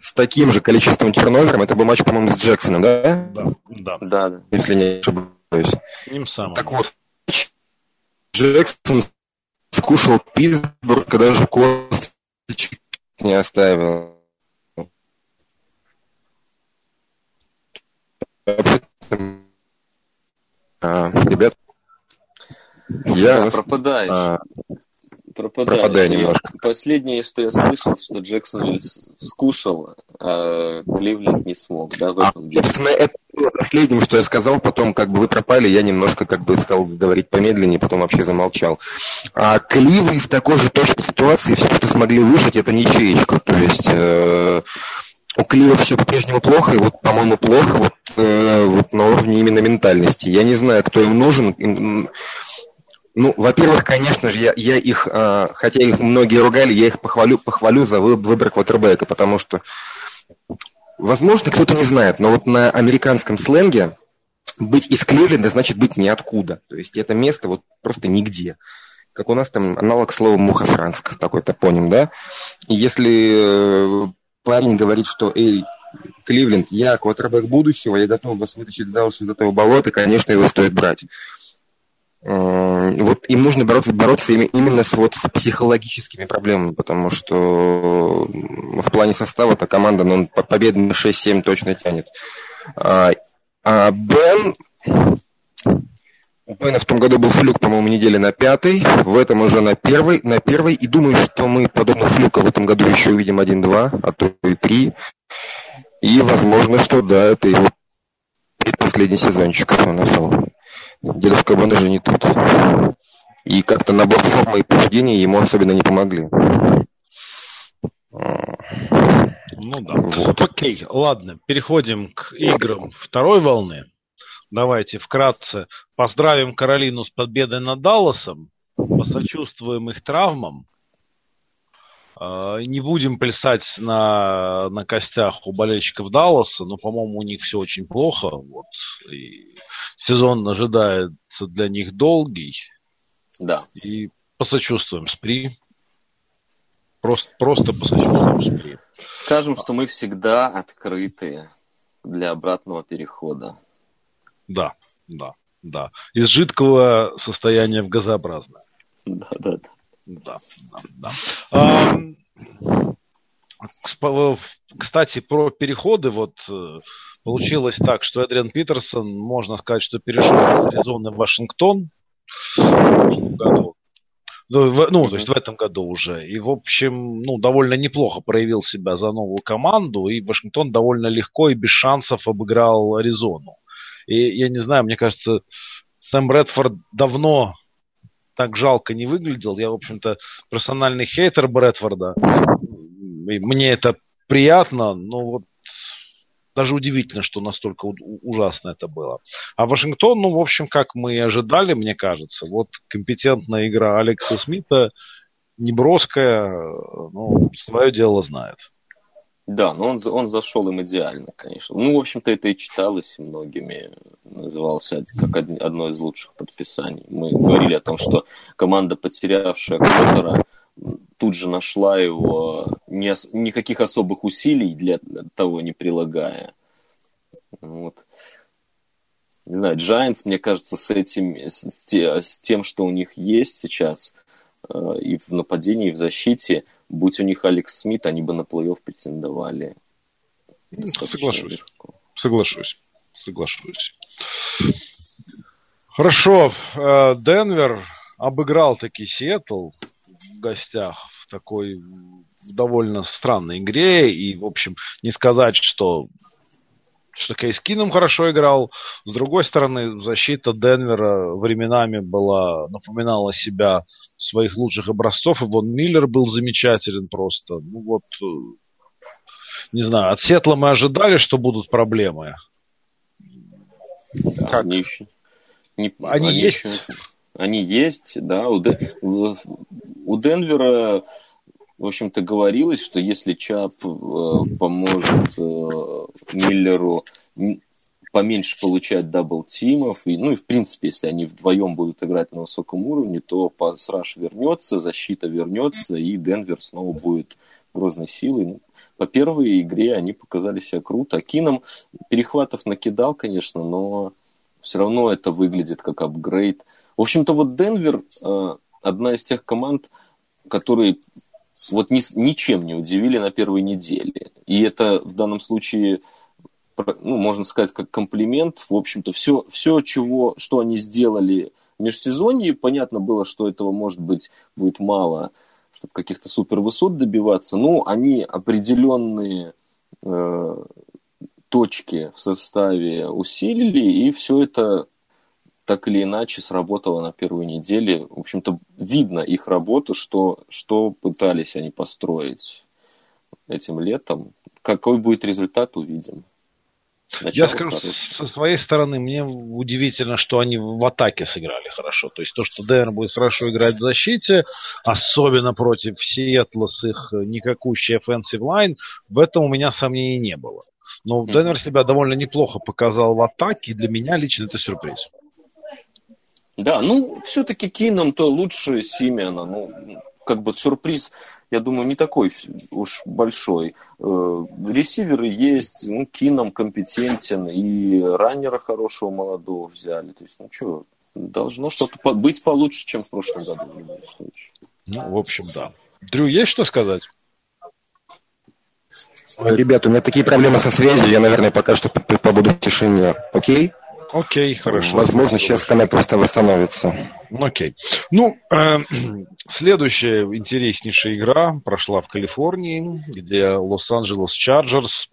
с таким же количеством терновером. Это был матч, по-моему, с Джексоном, да? Да, да. да. Если не ошибаюсь. Им самым. Так вот, Джексон скушал Питтсбург, когда же косточек не оставил. А, ребят, я да, пропадаешь. А, пропадаешь. Пропадаю немножко. Последнее, что я слышал, что Джексон скушал, а Кливленд не смог, да, в а, этом а, Это было последним, что я сказал, потом как бы вы пропали, я немножко как бы стал говорить помедленнее, потом вообще замолчал. А Кливы из такой же точной ситуации, все, что смогли выжить, это ничеечка. То есть э, у Кливов все по-прежнему плохо, и вот, по-моему, плохо вот, э, вот на уровне именно ментальности. Я не знаю, кто им нужен. Им, ну, во-первых, конечно же, я, я их, э, хотя их многие ругали, я их похвалю, похвалю за выбор квотербека, потому что, возможно, кто-то не знает, но вот на американском сленге быть из Кливленда значит быть ниоткуда. То есть это место вот просто нигде. Как у нас там аналог слова Мухасранск, такой топоним, да? И если э, парень говорит, что, эй, Кливленд, я квотербек будущего, я готов вас вытащить за уши из этого болота, конечно, его стоит брать вот им нужно бороться, бороться именно с, вот, с психологическими проблемами, потому что в плане состава эта команда ну, победы на 6-7 точно тянет. А, а Бен... У Бена в том году был флюк, по-моему, недели на пятой, в этом уже на первой, на первой, и думаю, что мы подобных флюков в этом году еще увидим один-два, а то и три. И возможно, что да, это его предпоследний сезончик в НФЛ. Дедушка Бен уже не тот. И как-то набор формы и поведения ему особенно не помогли. Ну да. Вот. Окей, ладно, переходим к играм второй волны. Давайте вкратце поздравим Каролину с победой над Далласом, посочувствуем их травмам, а, не будем плясать на, на костях у болельщиков Далласа, но, по-моему, у них все очень плохо. Вот. И сезон ожидается для них долгий. Да. И посочувствуем СПРИ. Просто, просто посочувствуем СПРИ. Скажем, что мы всегда открыты для обратного перехода. Да, да, да. Из жидкого состояния в газообразное. Да, да, да. Да, да, да. А, кстати, про переходы, вот э, получилось так, что Эдриан Питерсон, можно сказать, что перешел из Аризоны в Вашингтон в году. Ну, ну, то есть в этом году уже. И, в общем, ну, довольно неплохо проявил себя за новую команду. И Вашингтон довольно легко и без шансов обыграл Аризону. И я не знаю, мне кажется, Сэм Брэдфорд давно так жалко не выглядел. Я, в общем-то, персональный хейтер Брэдфорда. И мне это приятно, но вот даже удивительно, что настолько ужасно это было. А Вашингтон, ну, в общем, как мы и ожидали, мне кажется. Вот компетентная игра Алекса Смита, неброская, ну, свое дело знает. Да, но он, он зашел им идеально, конечно. Ну, в общем-то, это и читалось многими. Назывался как одно из лучших подписаний. Мы говорили о том, что команда, потерявшая Коттера, тут же нашла его, не, никаких особых усилий для того не прилагая. Вот. Не знаю, Giants, мне кажется, с этим, с, с тем, что у них есть сейчас, э, и в нападении, и в защите, будь у них Алекс Смит, они бы на плей-офф претендовали. Ну, соглашусь. Легко. Соглашусь. Соглашусь. Хорошо. Э, Денвер обыграл таки Сиэтл в гостях в такой довольно странной игре. И, в общем, не сказать, что что Кейс Кином хорошо играл. С другой стороны, защита Денвера временами была, напоминала себя своих лучших образцов. И Вон Миллер был замечателен просто. Ну вот, э, не знаю, от Сетла мы ожидали, что будут проблемы. как? Они еще... Не... Они, они есть? Еще... Они есть, да. У, Ден... у Денвера, в общем-то, говорилось, что если Чабб э, поможет э, Миллеру поменьше получать double team ов. И, ну и в принципе, если они вдвоем будут играть на высоком уровне, то pass rush вернется, защита вернется, и Денвер снова будет грозной силой. Ну, по первой игре они показали себя круто. Кином перехватов накидал, конечно, но все равно это выглядит как апгрейд. В общем-то, вот Денвер э, одна из тех команд, которые вот ни, ничем не удивили на первой неделе. И это в данном случае ну, можно сказать, как комплимент. В общем-то, все, все чего, что они сделали в межсезонье, понятно было, что этого, может быть, будет мало, чтобы каких-то супер высот добиваться. Но они определенные э, точки в составе усилили, и все это так или иначе сработало на первой неделе. В общем-то, видно их работу, что, что пытались они построить этим летом. Какой будет результат, увидим. Начало Я скажу, хорошее. со своей стороны, мне удивительно, что они в атаке сыграли хорошо. То есть то, что Денвер будет хорошо играть в защите, особенно против Сиэтла с их никакущей offensive line, в этом у меня сомнений не было. Но Денвер себя довольно неплохо показал в атаке, и для меня лично это сюрприз. Да, ну, все-таки Кином то лучше Симеона. Ну, как бы сюрприз, я думаю, не такой уж большой. Э, ресиверы есть, ну, Кином компетентен, и раннера хорошего молодого взяли. То есть, ну, что, должно что-то быть получше, чем в прошлом году в любом случае. Ну, в общем, да. Дрю, есть что сказать? Ребята, у меня такие проблемы со связью, я, наверное, пока что побуду в тишине. Окей? Окей, хорошо. Возможно, сейчас connect просто восстановится. Окей. Ну, э, следующая интереснейшая игра прошла в Калифорнии, где Лос-Анджелес Chargers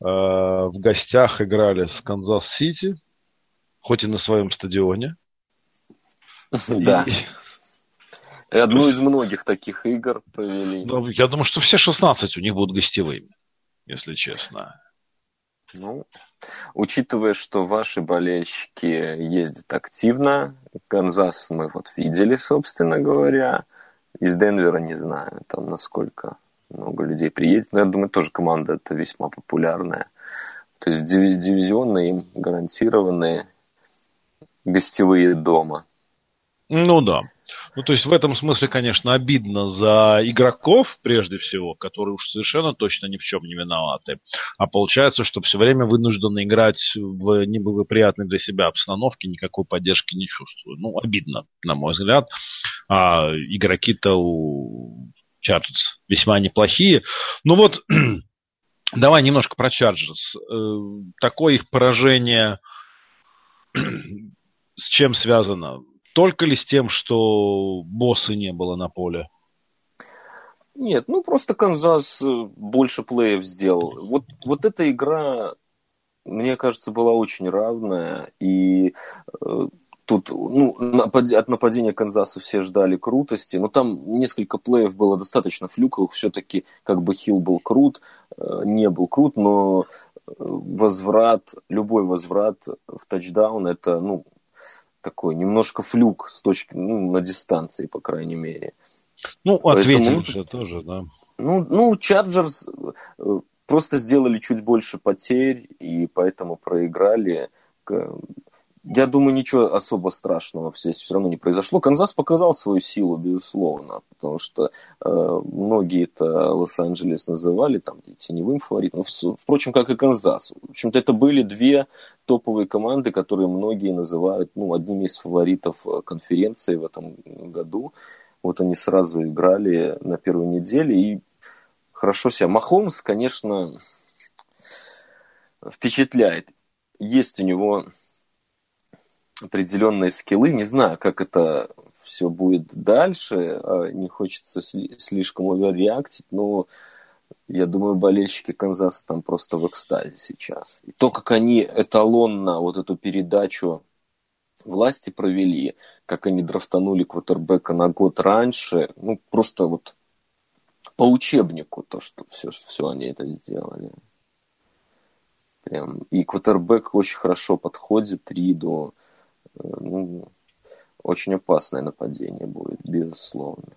э, в гостях играли с Канзас-Сити, хоть и на своем стадионе. Да. И одну из многих таких игр провели. Я думаю, что все 16 у них будут гостевыми, если честно. Ну, учитывая, что ваши болельщики ездят активно, Канзас мы вот видели, собственно говоря, из Денвера не знаю, там насколько много людей приедет, но я думаю, тоже команда это весьма популярная. То есть дивизионные им гарантированные гостевые дома. Ну да. Ну, то есть в этом смысле, конечно, обидно за игроков, прежде всего, которые уж совершенно точно ни в чем не виноваты. А получается, что все время вынуждены играть в неблагоприятной для себя обстановке, никакой поддержки не чувствую. Ну, обидно, на мой взгляд. А игроки-то у Чарджерс весьма неплохие. Ну вот, давай немножко про Чарджерс. Э, такое их поражение с чем связано? Только ли с тем, что босса не было на поле? Нет, ну просто Канзас э, больше плеев сделал. Вот, вот эта игра, мне кажется, была очень равная. И э, тут ну, напад... от нападения Канзаса все ждали крутости. Но там несколько плеев было достаточно флюковых. Все-таки как бы Хилл был крут, э, не был крут, но э, возврат, любой возврат в тачдаун, это, ну, такой немножко флюк с точки, ну, на дистанции, по крайней мере. Ну, Поэтому, тоже, да. Ну, ну, Чарджерс э, просто сделали чуть больше потерь, и поэтому проиграли я думаю, ничего особо страшного здесь все равно не произошло. Канзас показал свою силу, безусловно, потому что э, многие-то Лос-Анджелес называли там теневым фаворитом. Впрочем, как и Канзас. В общем-то, это были две топовые команды, которые многие называют ну, одними из фаворитов э, конференции в этом году. Вот они сразу играли на первой неделе и хорошо себя. Махомс, конечно, впечатляет. Есть у него определенные скиллы. Не знаю, как это все будет дальше. А не хочется слишком оверреактить, но я думаю, болельщики Канзаса там просто в экстазе сейчас. И то, как они эталонно вот эту передачу власти провели, как они драфтанули квотербека на год раньше, ну, просто вот по учебнику то, что все, все они это сделали. Прям. И квотербек очень хорошо подходит Риду ну, очень опасное нападение будет, безусловно.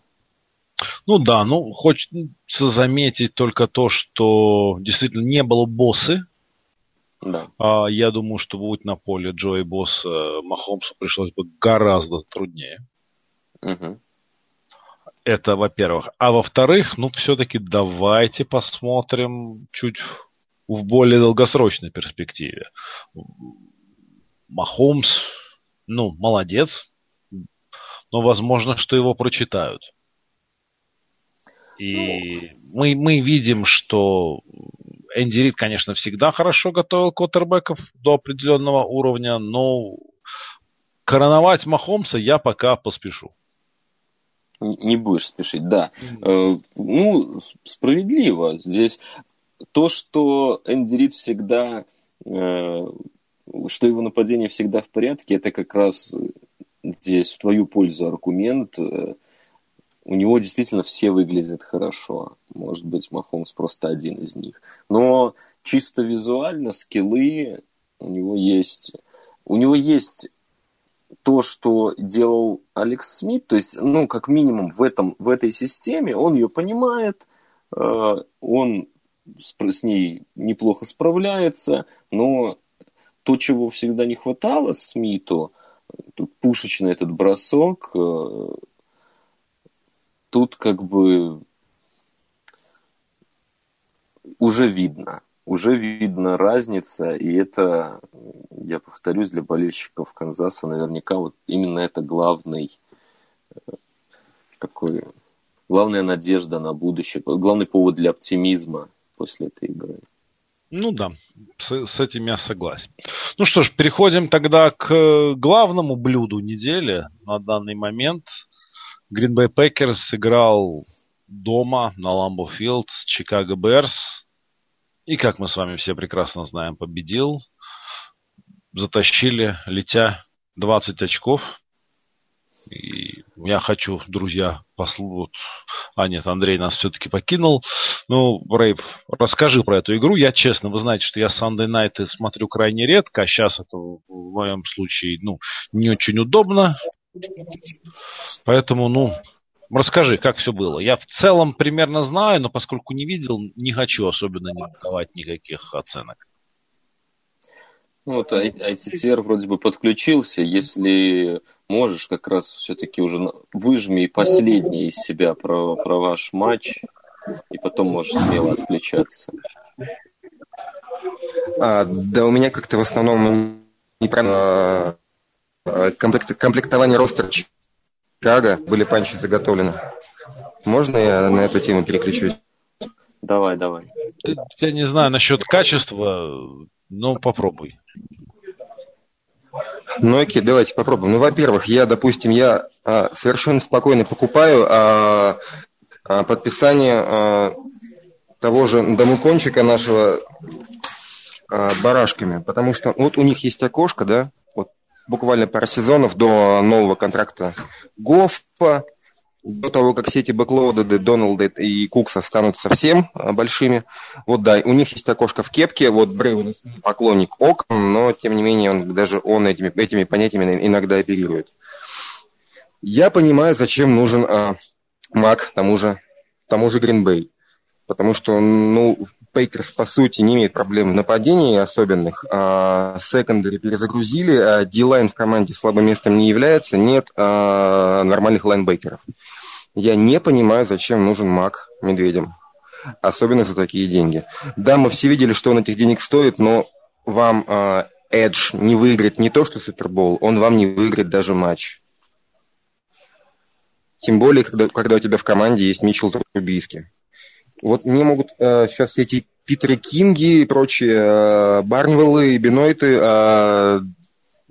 Ну да, ну хочется заметить только то, что действительно не было боссы. Да. А, я думаю, что будь на поле Джо босс Махомсу пришлось бы гораздо труднее. Угу. Это, во-первых. А во-вторых, ну, все-таки давайте посмотрим чуть в более долгосрочной перспективе. Махомс ну, молодец, но возможно, что его прочитают. И ну... мы, мы видим, что Энди Рид, конечно, всегда хорошо готовил квотербеков до определенного уровня, но короновать Махомса я пока поспешу. Не будешь спешить, да. Mm-hmm. Ну, справедливо. Здесь то, что Энди Рид всегда, э, что его нападение всегда в порядке, это как раз здесь в твою пользу аргумент. У него действительно все выглядят хорошо. Может быть, Махомс просто один из них. Но чисто визуально скиллы у него есть. У него есть то, что делал Алекс Смит, то есть, ну, как минимум в, этом, в этой системе, он ее понимает, э, он с, с ней неплохо справляется, но то, чего всегда не хватало Смиту, тут пушечный этот бросок, э, тут как бы уже видно уже видно разница, и это, я повторюсь, для болельщиков Канзаса наверняка вот именно это главный э, такой, главная надежда на будущее, главный повод для оптимизма после этой игры. Ну да, с, с этим я согласен. Ну что ж, переходим тогда к главному блюду недели на данный момент. Green Bay Packers сыграл дома на Lambeau Field с Chicago Bears – и, как мы с вами все прекрасно знаем, победил. Затащили, летя 20 очков. И я хочу, друзья, послушать. А нет, Андрей нас все-таки покинул. Ну, Рейв, расскажи про эту игру. Я честно, вы знаете, что я Sunday Night смотрю крайне редко, а сейчас это в моем случае, ну, не очень удобно. Поэтому, ну, Расскажи, как все было. Я в целом примерно знаю, но поскольку не видел, не хочу особенно не давать никаких оценок. Ну, вот ITTR вроде бы подключился. Если можешь, как раз все-таки уже выжми последнее из себя про, про ваш матч, и потом можешь смело отключаться. А, да у меня как-то в основном неправильно а, комплект, комплектование ростера Чикаго были панчи заготовлены. Можно я на эту тему переключусь? Давай, давай. Я не знаю насчет качества, но попробуй. Ну окей, давайте попробуем. Ну, во-первых, я, допустим, я а, совершенно спокойно покупаю а, а, подписание а, того же домукончика нашего а, барашками, потому что вот у них есть окошко, да, буквально пара сезонов до нового контракта Гоффа, до того, как эти backload ы, Дональда и Кукса станут совсем а, большими. Вот да, у них есть окошко в cap е, вот Брейвен поклонник окон, но тем не менее он, даже он этими, этими понятиями иногда оперирует. Я понимаю, зачем нужен а, Мак тому же, тому же Гринбей потому что, ну, Packers, по сути, не имеет проблем в нападении особенных. А secondary перезагрузили, D-line в команде слабым местом не является, нет а, нормальных лайнбекеров. Я не понимаю, зачем нужен Мак Медведям, особенно за такие деньги. Да, мы все видели, что он этих денег стоит, но вам а, Эдж не выиграет не то, что Супербол, он вам не выиграет даже матч. Тем более, когда, когда у тебя в команде есть Митчелл Трубийский. Вот мне могут э, сейчас эти Питеры Кинги и прочие э, Барнвеллы и Бенойты э,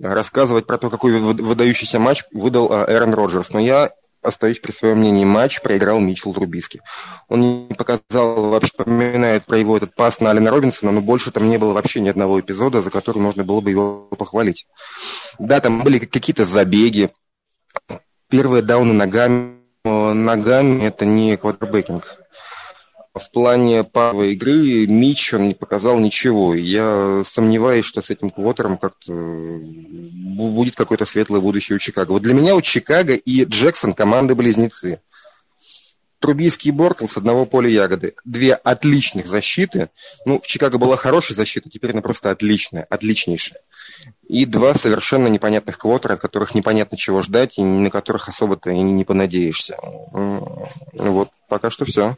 рассказывать про то, какой выдающийся матч выдал э, Эрон Роджерс. Но я остаюсь при своем мнении. Матч проиграл Митчелл Трубиски. Он не показал, вообще поминает про его этот пас на Алина Робинсона, но больше там не было вообще ни одного эпизода, за который можно было бы его похвалить. Да, там были какие-то забеги, первые дауны ногами. Ногами это не квадробекинг в плане павой игры Мич он не показал ничего. Я сомневаюсь, что с этим квотером как-то будет какое-то светлое будущее у Чикаго. Вот для меня у Чикаго и Джексон команды-близнецы. Трубийский и Бортл с одного поля ягоды. Две отличных защиты. Ну, в Чикаго была хорошая защита, теперь она просто отличная, отличнейшая. И два совершенно непонятных квотера, от которых непонятно чего ждать, и на которых особо-то и не понадеешься. Вот, пока что все.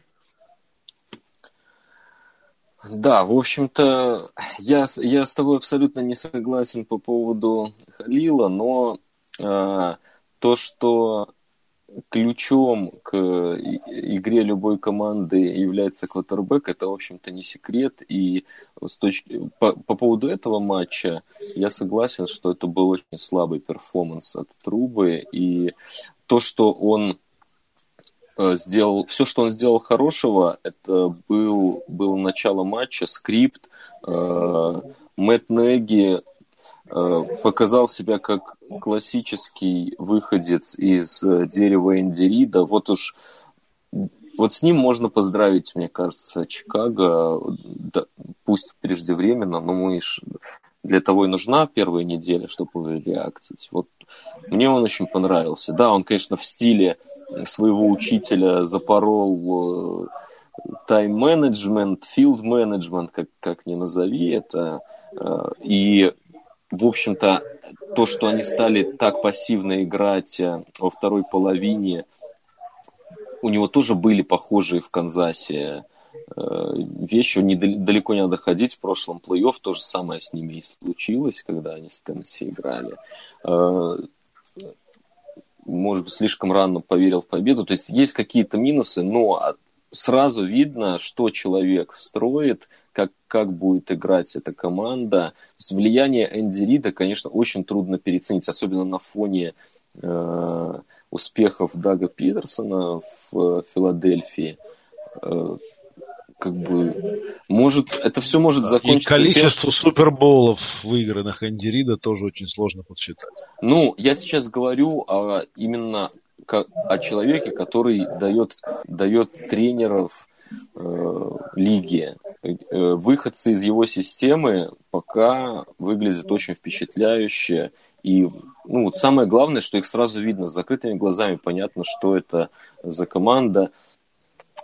Да, в общем-то, я, я с тобой абсолютно не согласен по поводу Халила, но э, то, что ключом к игре любой команды является квотербек, это, в общем-то, не секрет. И с точки, по, по поводу этого матча я согласен, что это был очень слабый перформанс от Трубы. И то, что он э, сделал, все, что он сделал хорошего, это был, был начало матча, скрипт. Э, Мэтт Неги Э, показал себя как классический выходец из э, дерева Эндерида. Вот уж вот с ним можно поздравить, мне кажется, Чикаго, да, пусть преждевременно, но мы ж для того и нужна первая неделя, чтобы реакцить. Вот мне он очень понравился. Да, он, конечно, в стиле своего учителя запорол тайм-менеджмент, филд-менеджмент, как, как ни назови это. Э, и в общем-то, то, что они стали так пассивно играть э, во второй половине, у него тоже были похожие в Канзасе э, вещи. Недалеко не надо ходить. В прошлом плей-офф то же самое с ними и случилось, когда они с Теннесси играли. Э, может быть, слишком рано поверил в победу. То есть есть какие-то минусы, но сразу видно, что человек строит, как, как будет играть эта команда. То есть влияние Энди Рида, конечно, очень трудно переоценить, особенно на фоне э, успехов Дага Питерсона в Филадельфии. Э, как бы может это все может закончиться. И количество тем, что... суперболов выигранных Энди Рида тоже очень сложно подсчитать. Ну, я сейчас говорю о, именно о человеке, который дает, дает тренеров э, лиги. Э, выходцы из его системы пока выглядят очень впечатляюще. И ну, вот самое главное, что их сразу видно с закрытыми глазами, понятно, что это за команда,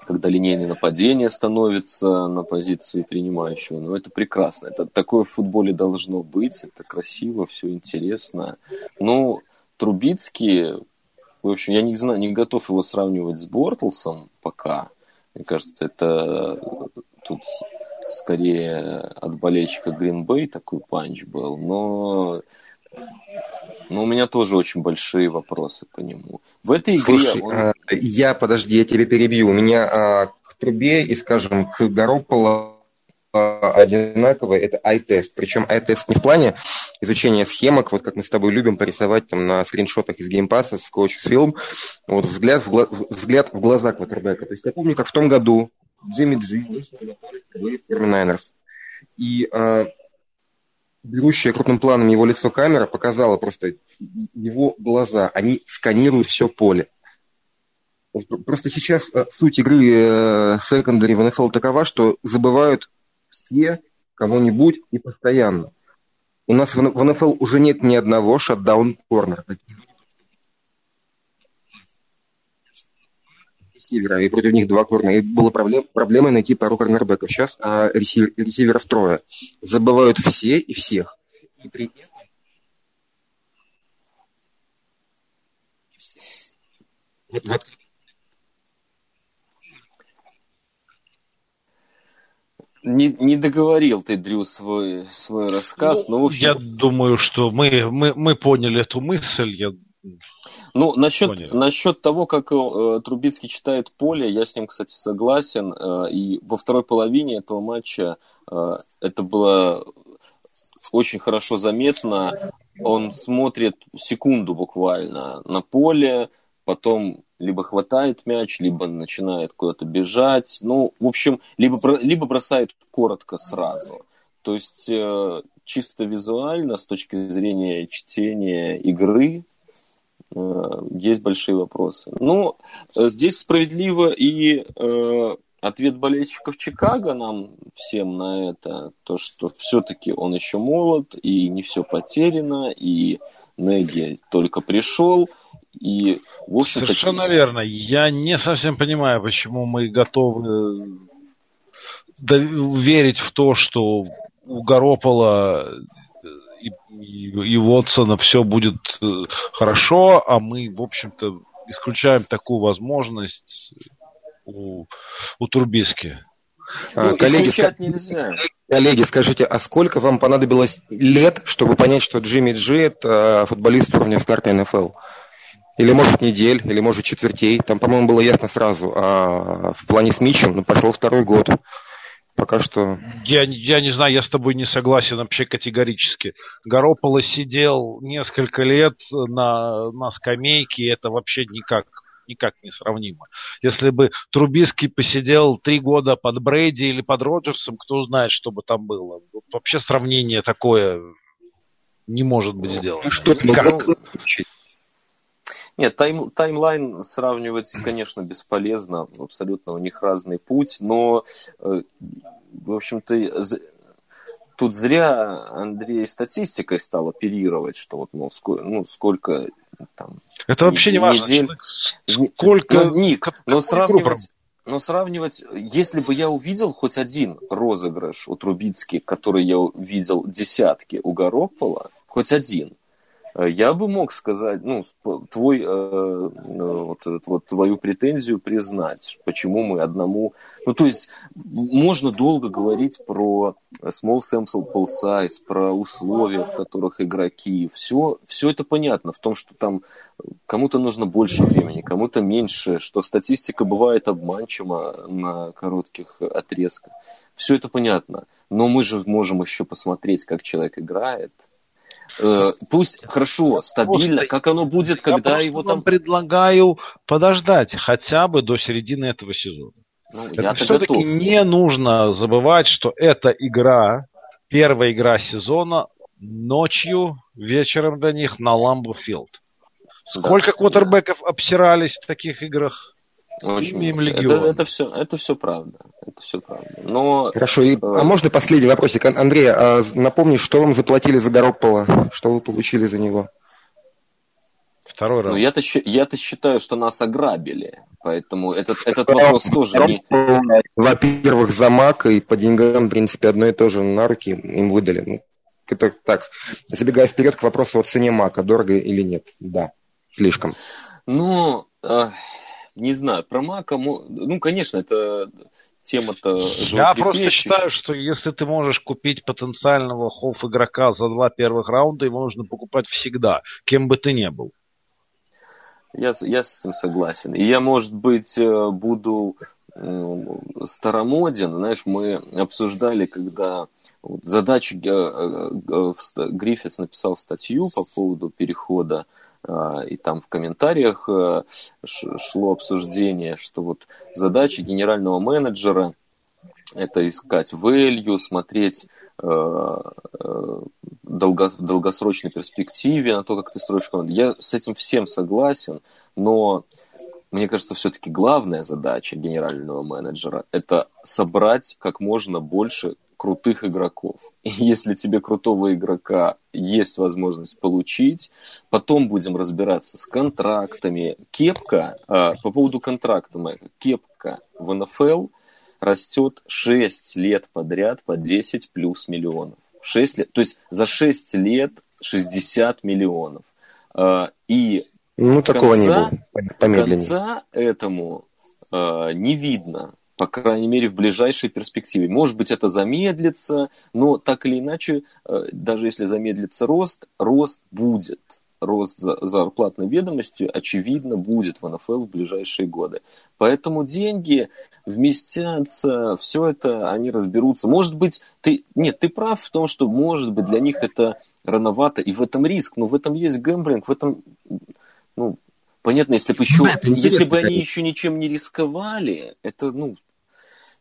когда линейное нападение становится на позиции принимающего. Но это прекрасно. Это такое в футболе должно быть. Это красиво, все интересно. Ну, Трубицкий, в общем, я не знаю, не готов его сравнивать с Бортлсом пока. Мне кажется, это тут скорее от болельщика Гринбей такой панч был, но, но у меня тоже очень большие вопросы по нему. В этой игре Слушай, он... А, я, подожди, я тебя перебью. У меня а, к трубе и, скажем, к Гарополо одинаковые, это ай-тест. Причем ай-тест не в плане изучения схемок, вот как мы с тобой любим порисовать там на скриншотах из Game Pass а с Coach Film, вот взгляд в, гла- взгляд в глаза квотербека. То есть я помню, как в том году Джимми Джи вышел на И э, берущая крупным планом его лицо камера показала просто его глаза. Они сканируют все поле. Просто сейчас э, суть игры э, secondary в НФЛ такова, что забывают все кого-нибудь и постоянно. У нас в НФЛ уже нет ни одного шатдаун-корнера. Ресивера, и против них два корнера. И была проблема, проблема найти пару корнербеков. Сейчас а, ресивер, ресиверов трое. Забывают все и всех. И при этом вот, вот Не, не договорил ты, Дрю, свой, свой рассказ. Ну, но, в общем... Я думаю, что мы, мы, мы поняли эту мысль. Я... Ну, насчет, насчет того, как э, Трубицкий читает поле, я с ним, кстати, согласен. Э, и во второй половине этого матча э, это было очень хорошо заметно. Он смотрит секунду буквально на поле, потом либо хватает мяч, либо начинает куда-то бежать. Ну, в общем, либо, либо бросает коротко сразу. То есть э, чисто визуально, с точки зрения чтения игры, есть большие вопросы. Ну, здесь справедливо и э, ответ болельщиков Чикаго нам всем на это, то, что все-таки он еще молод, и не все потеряно, и Неги только пришел, и, в общем Совершенно верно. Я не совсем понимаю, почему мы готовы верить в то, что у Горопола и, и, Уотсона все будет э, хорошо, а мы, в общем-то, исключаем такую возможность у, у Турбиски. Ну, коллеги, ска... нельзя. коллеги, скажите, а сколько вам понадобилось лет, чтобы понять, что Джимми Джи – это футболист уровня старта НФЛ? или может недель, или может четвертей. Там, по-моему, было ясно сразу. А в плане с Мичем, ну, пошел второй год. Пока что... Я, я не знаю, я с тобой не согласен вообще категорически. Горополо сидел несколько лет на, на скамейке, и это вообще никак никак не сравнимо. Если бы Трубиский посидел три года под Брейди или под Роджерсом, кто знает, что бы там было. Вообще сравнение такое не может быть сделано. Ну, что нет, тайм, таймлайн сравнивать, конечно, бесполезно. Абсолютно у них разный путь. Но, э, в общем-то, тут зря Андрей статистикой стал оперировать, что вот, мол, сколько, ну, сколько там... Это вообще не важно. Недель... Сколько... Ну, Ник, но сравнивать... Но сравнивать, если бы я увидел хоть один розыгрыш у Трубицки, который я увидел десятки у Горопола, хоть один, я бы мог сказать, ну, твой, э, э, вот, вот твою претензию признать, почему мы одному... Ну, то есть, можно долго говорить про small sample size, про условия, в которых игроки, все, все это понятно, в том, что там кому-то нужно больше времени, кому-то меньше, что статистика бывает обманчива на коротких отрезках. Все это понятно. Но мы же можем еще посмотреть, как человек играет – Э, пусть хорошо, стабильно, как оно будет, когда я его там... предлагаю подождать хотя бы до середины этого сезона. Ну, это все-таки не нужно забывать, что эта игра, первая игра сезона, ночью, вечером для них на Ламбофилд. Сколько да. квотербеков обсирались в таких играх? Очень это, это, все, это все правда. Это все правда. Но, Хорошо. И, э... А можно последний вопросик? Андрей, а напомни, что вам заплатили за Гароппола? Что вы получили за него? Второй раз. Ну, я-то, я-то считаю, что нас ограбили. Поэтому этот, этот вопрос тоже не... Во-первых, за Мак и по деньгам, в принципе, одно и то же на руки им выдали. Ну, это так, забегая вперед к вопросу о цене Мака, дорого или нет. Да, слишком. Ну, э, не знаю, про Мака, ну, конечно, это тема-то Я просто считаю, что если ты можешь купить потенциального хофф игрока за два первых раунда, его нужно покупать всегда, кем бы ты ни был. Я, я с этим согласен. И я, может быть, э, буду старомоден. Знаешь, мы обсуждали, когда задачи э, э, Гриффитс написал статью по поводу перехода и там в комментариях э, шло обсуждение, что вот задача генерального менеджера это искать value, смотреть э, э, в долгосрочной перспективе на то, как ты строишь команду. Я с этим всем согласен, но мне кажется, все-таки главная задача генерального менеджера – это собрать как можно больше крутых игроков. И если тебе крутого игрока есть возможность получить, потом будем разбираться с контрактами. Кепка, а, по поводу контракта, Майка, кепка в НФЛ растет 6 лет подряд по 10 плюс миллионов. 6 лет, то есть за 6 лет 60 миллионов. А, и ну, такого конца, не было. Помедленнее. Конца этому а, не видно по крайней мере, в ближайшей перспективе. Может быть, это замедлится, но так или иначе, э, даже если замедлится рост, рост будет. Рост зарплатной ведомости, очевидно, будет в НФЛ в ближайшие годы. Поэтому деньги вместятся, все это они разберутся. Может быть, ты... Нет, ты прав в том, что, может быть, для них это рановато, и в этом риск, но в этом есть гэмблинг, в этом ну, Понятно, если бы еще, да, если бы они еще ничем не рисковали, это, ну,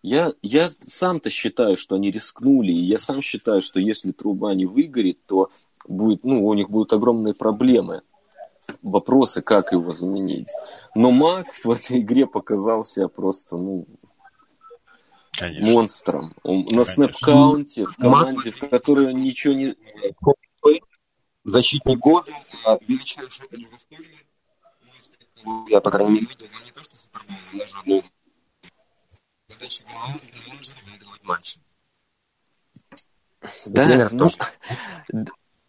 я, я сам-то считаю, что они рискнули, и я сам считаю, что если труба не выгорит, то будет, ну, у них будут огромные проблемы. Вопросы, как его заменить. Но Мак в этой игре показался просто, ну, Конечно. монстром. Он на снэп-каунте, в команде, в которой он ничего не... Защитник года, а величайший я, по крайней мере, видел, но не то, что Супербол, даже одну задача менеджера выигрывать матчи. Да, ну,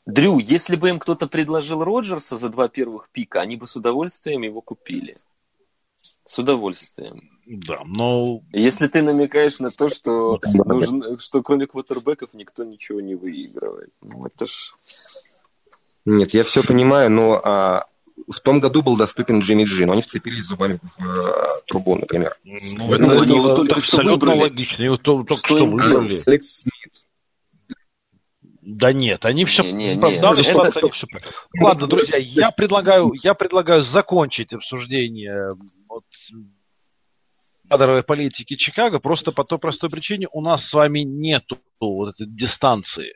Дрю, если бы им кто-то предложил Роджерса за два первых пика, они бы с удовольствием его купили. С удовольствием. Да, но... Если ты намекаешь на то, что, нужен, что кроме квотербеков никто ничего не выигрывает. Ну, это ж... Нет, я все понимаю, но а, в том году был доступен Джимми Джи, но они вцепились зубами в э, трубу, например. Ну, это, ну, они его только абсолютно логично. Его только что, что выбрали. Алекс Смит. Да нет, они все... Не, не, не, да, это... это... все... Ладно, друзья, я предлагаю, я предлагаю закончить обсуждение вот, кадровой политики Чикаго просто по той простой причине, у нас с вами нету вот этой дистанции.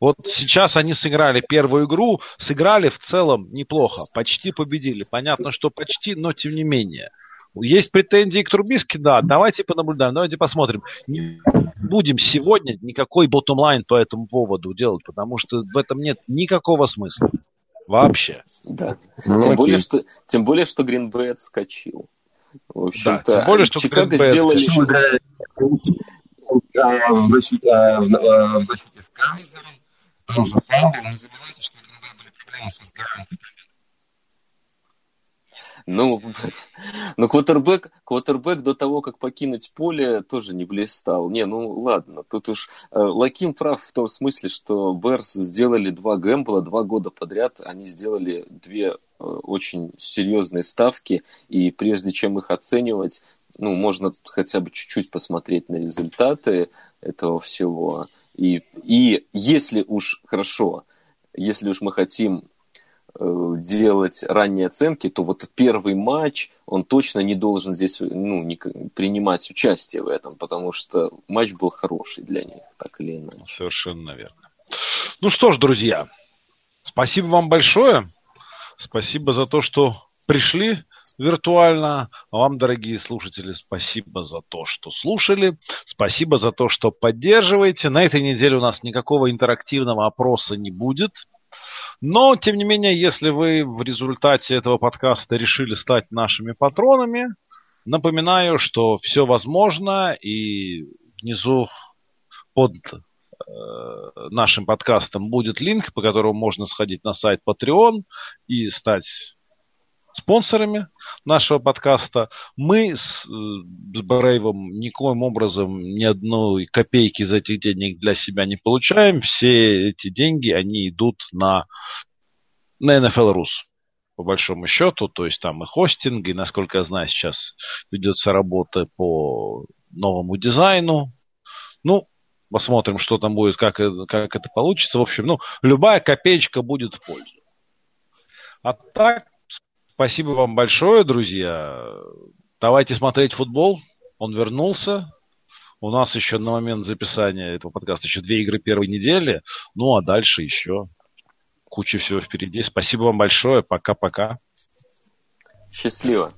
Вот сейчас они сыграли первую игру, сыграли в целом неплохо, почти победили. Понятно, что почти, но тем не менее. Есть претензии к Трубиске, да, давайте понаблюдаем, давайте посмотрим. Не будем сегодня никакой ботом-лайн по этому поводу делать, потому что в этом нет никакого смысла. Вообще. Да. Ну, тем, более, что, тем более, что Гринбей отскочил. В общем-то, да, тем более, что Чикаго сделали... В защите, в защите с Канзером, тоже фаул, не забывайте, что Гринбей были проблемы со здоровьем ну, ну квотербек, квотербек до того, как покинуть поле, тоже не блистал. Не, ну ладно, тут уж э, Лаким прав в том смысле, что Берс сделали два гэмбла, два года подряд они сделали две э, очень серьезные ставки, и прежде чем их оценивать, ну, можно хотя бы чуть-чуть посмотреть на результаты этого всего. И, и если уж хорошо, если уж мы хотим Э, делать ранние оценки, то вот первый матч, он точно не должен здесь ну, не, принимать участие в этом, потому что матч был хороший для них, так или иначе. Совершенно верно. Ну что ж, друзья, спасибо вам большое. Спасибо за то, что пришли виртуально. А вам, дорогие слушатели, спасибо за то, что слушали. Спасибо за то, что поддерживаете. На этой неделе у нас никакого интерактивного опроса не будет. Но, тем не менее, если вы в результате этого подкаста решили стать нашими патронами, напоминаю, что все возможно, и внизу под э, нашим подкастом будет линк, по которому можно сходить на сайт Patreon и стать спонсорами нашего подкаста. Мы с, э, с Брейвом никоим образом ни одной копейки из этих денег для себя не получаем. Все эти деньги, они идут на, на NFL Rus по большому счету, то есть там и хостинг, и, насколько я знаю, сейчас ведется работа по новому дизайну. Ну, посмотрим, что там будет, как, как это получится. В общем, ну, любая копеечка будет в пользу. А так, Спасибо вам большое, друзья. Давайте смотреть футбол. Он вернулся. У нас еще на момент записания этого подкаста еще две игры первой недели. Ну, а дальше еще куча всего впереди. Спасибо вам большое. Пока-пока. Счастливо.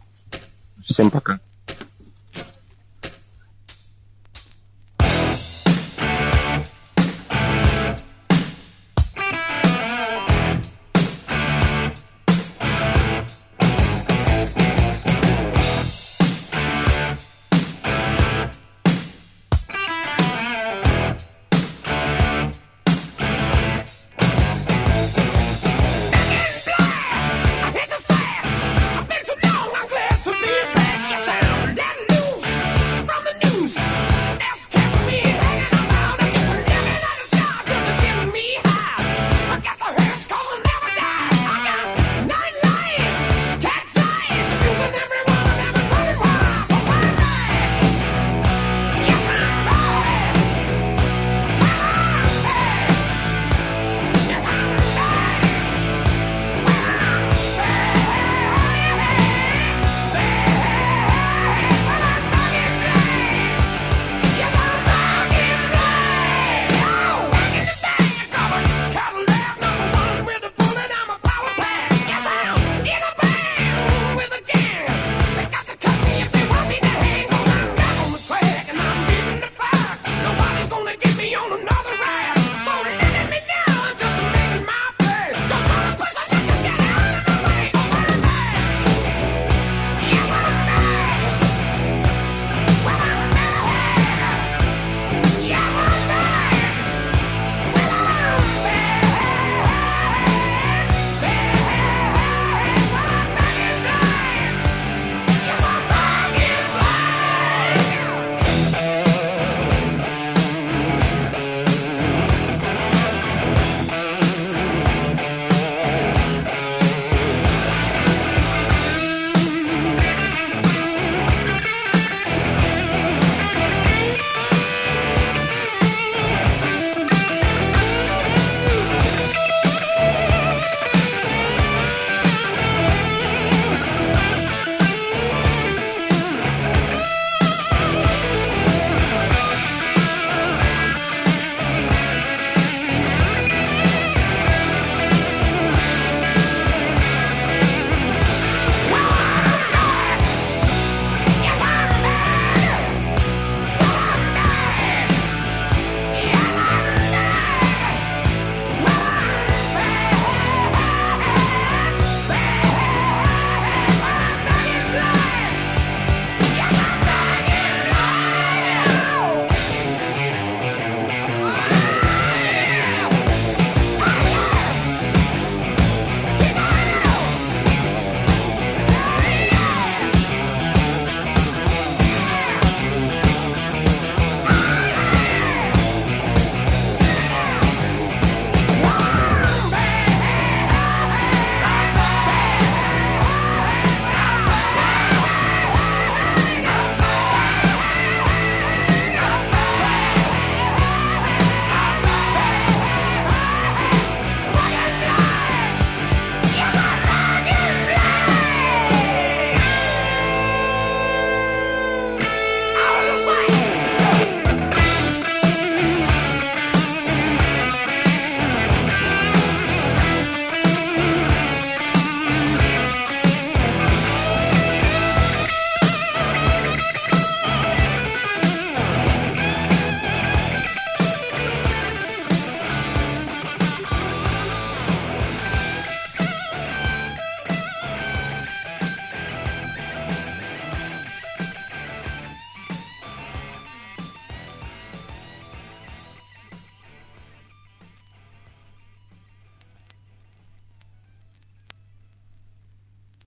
Всем пока.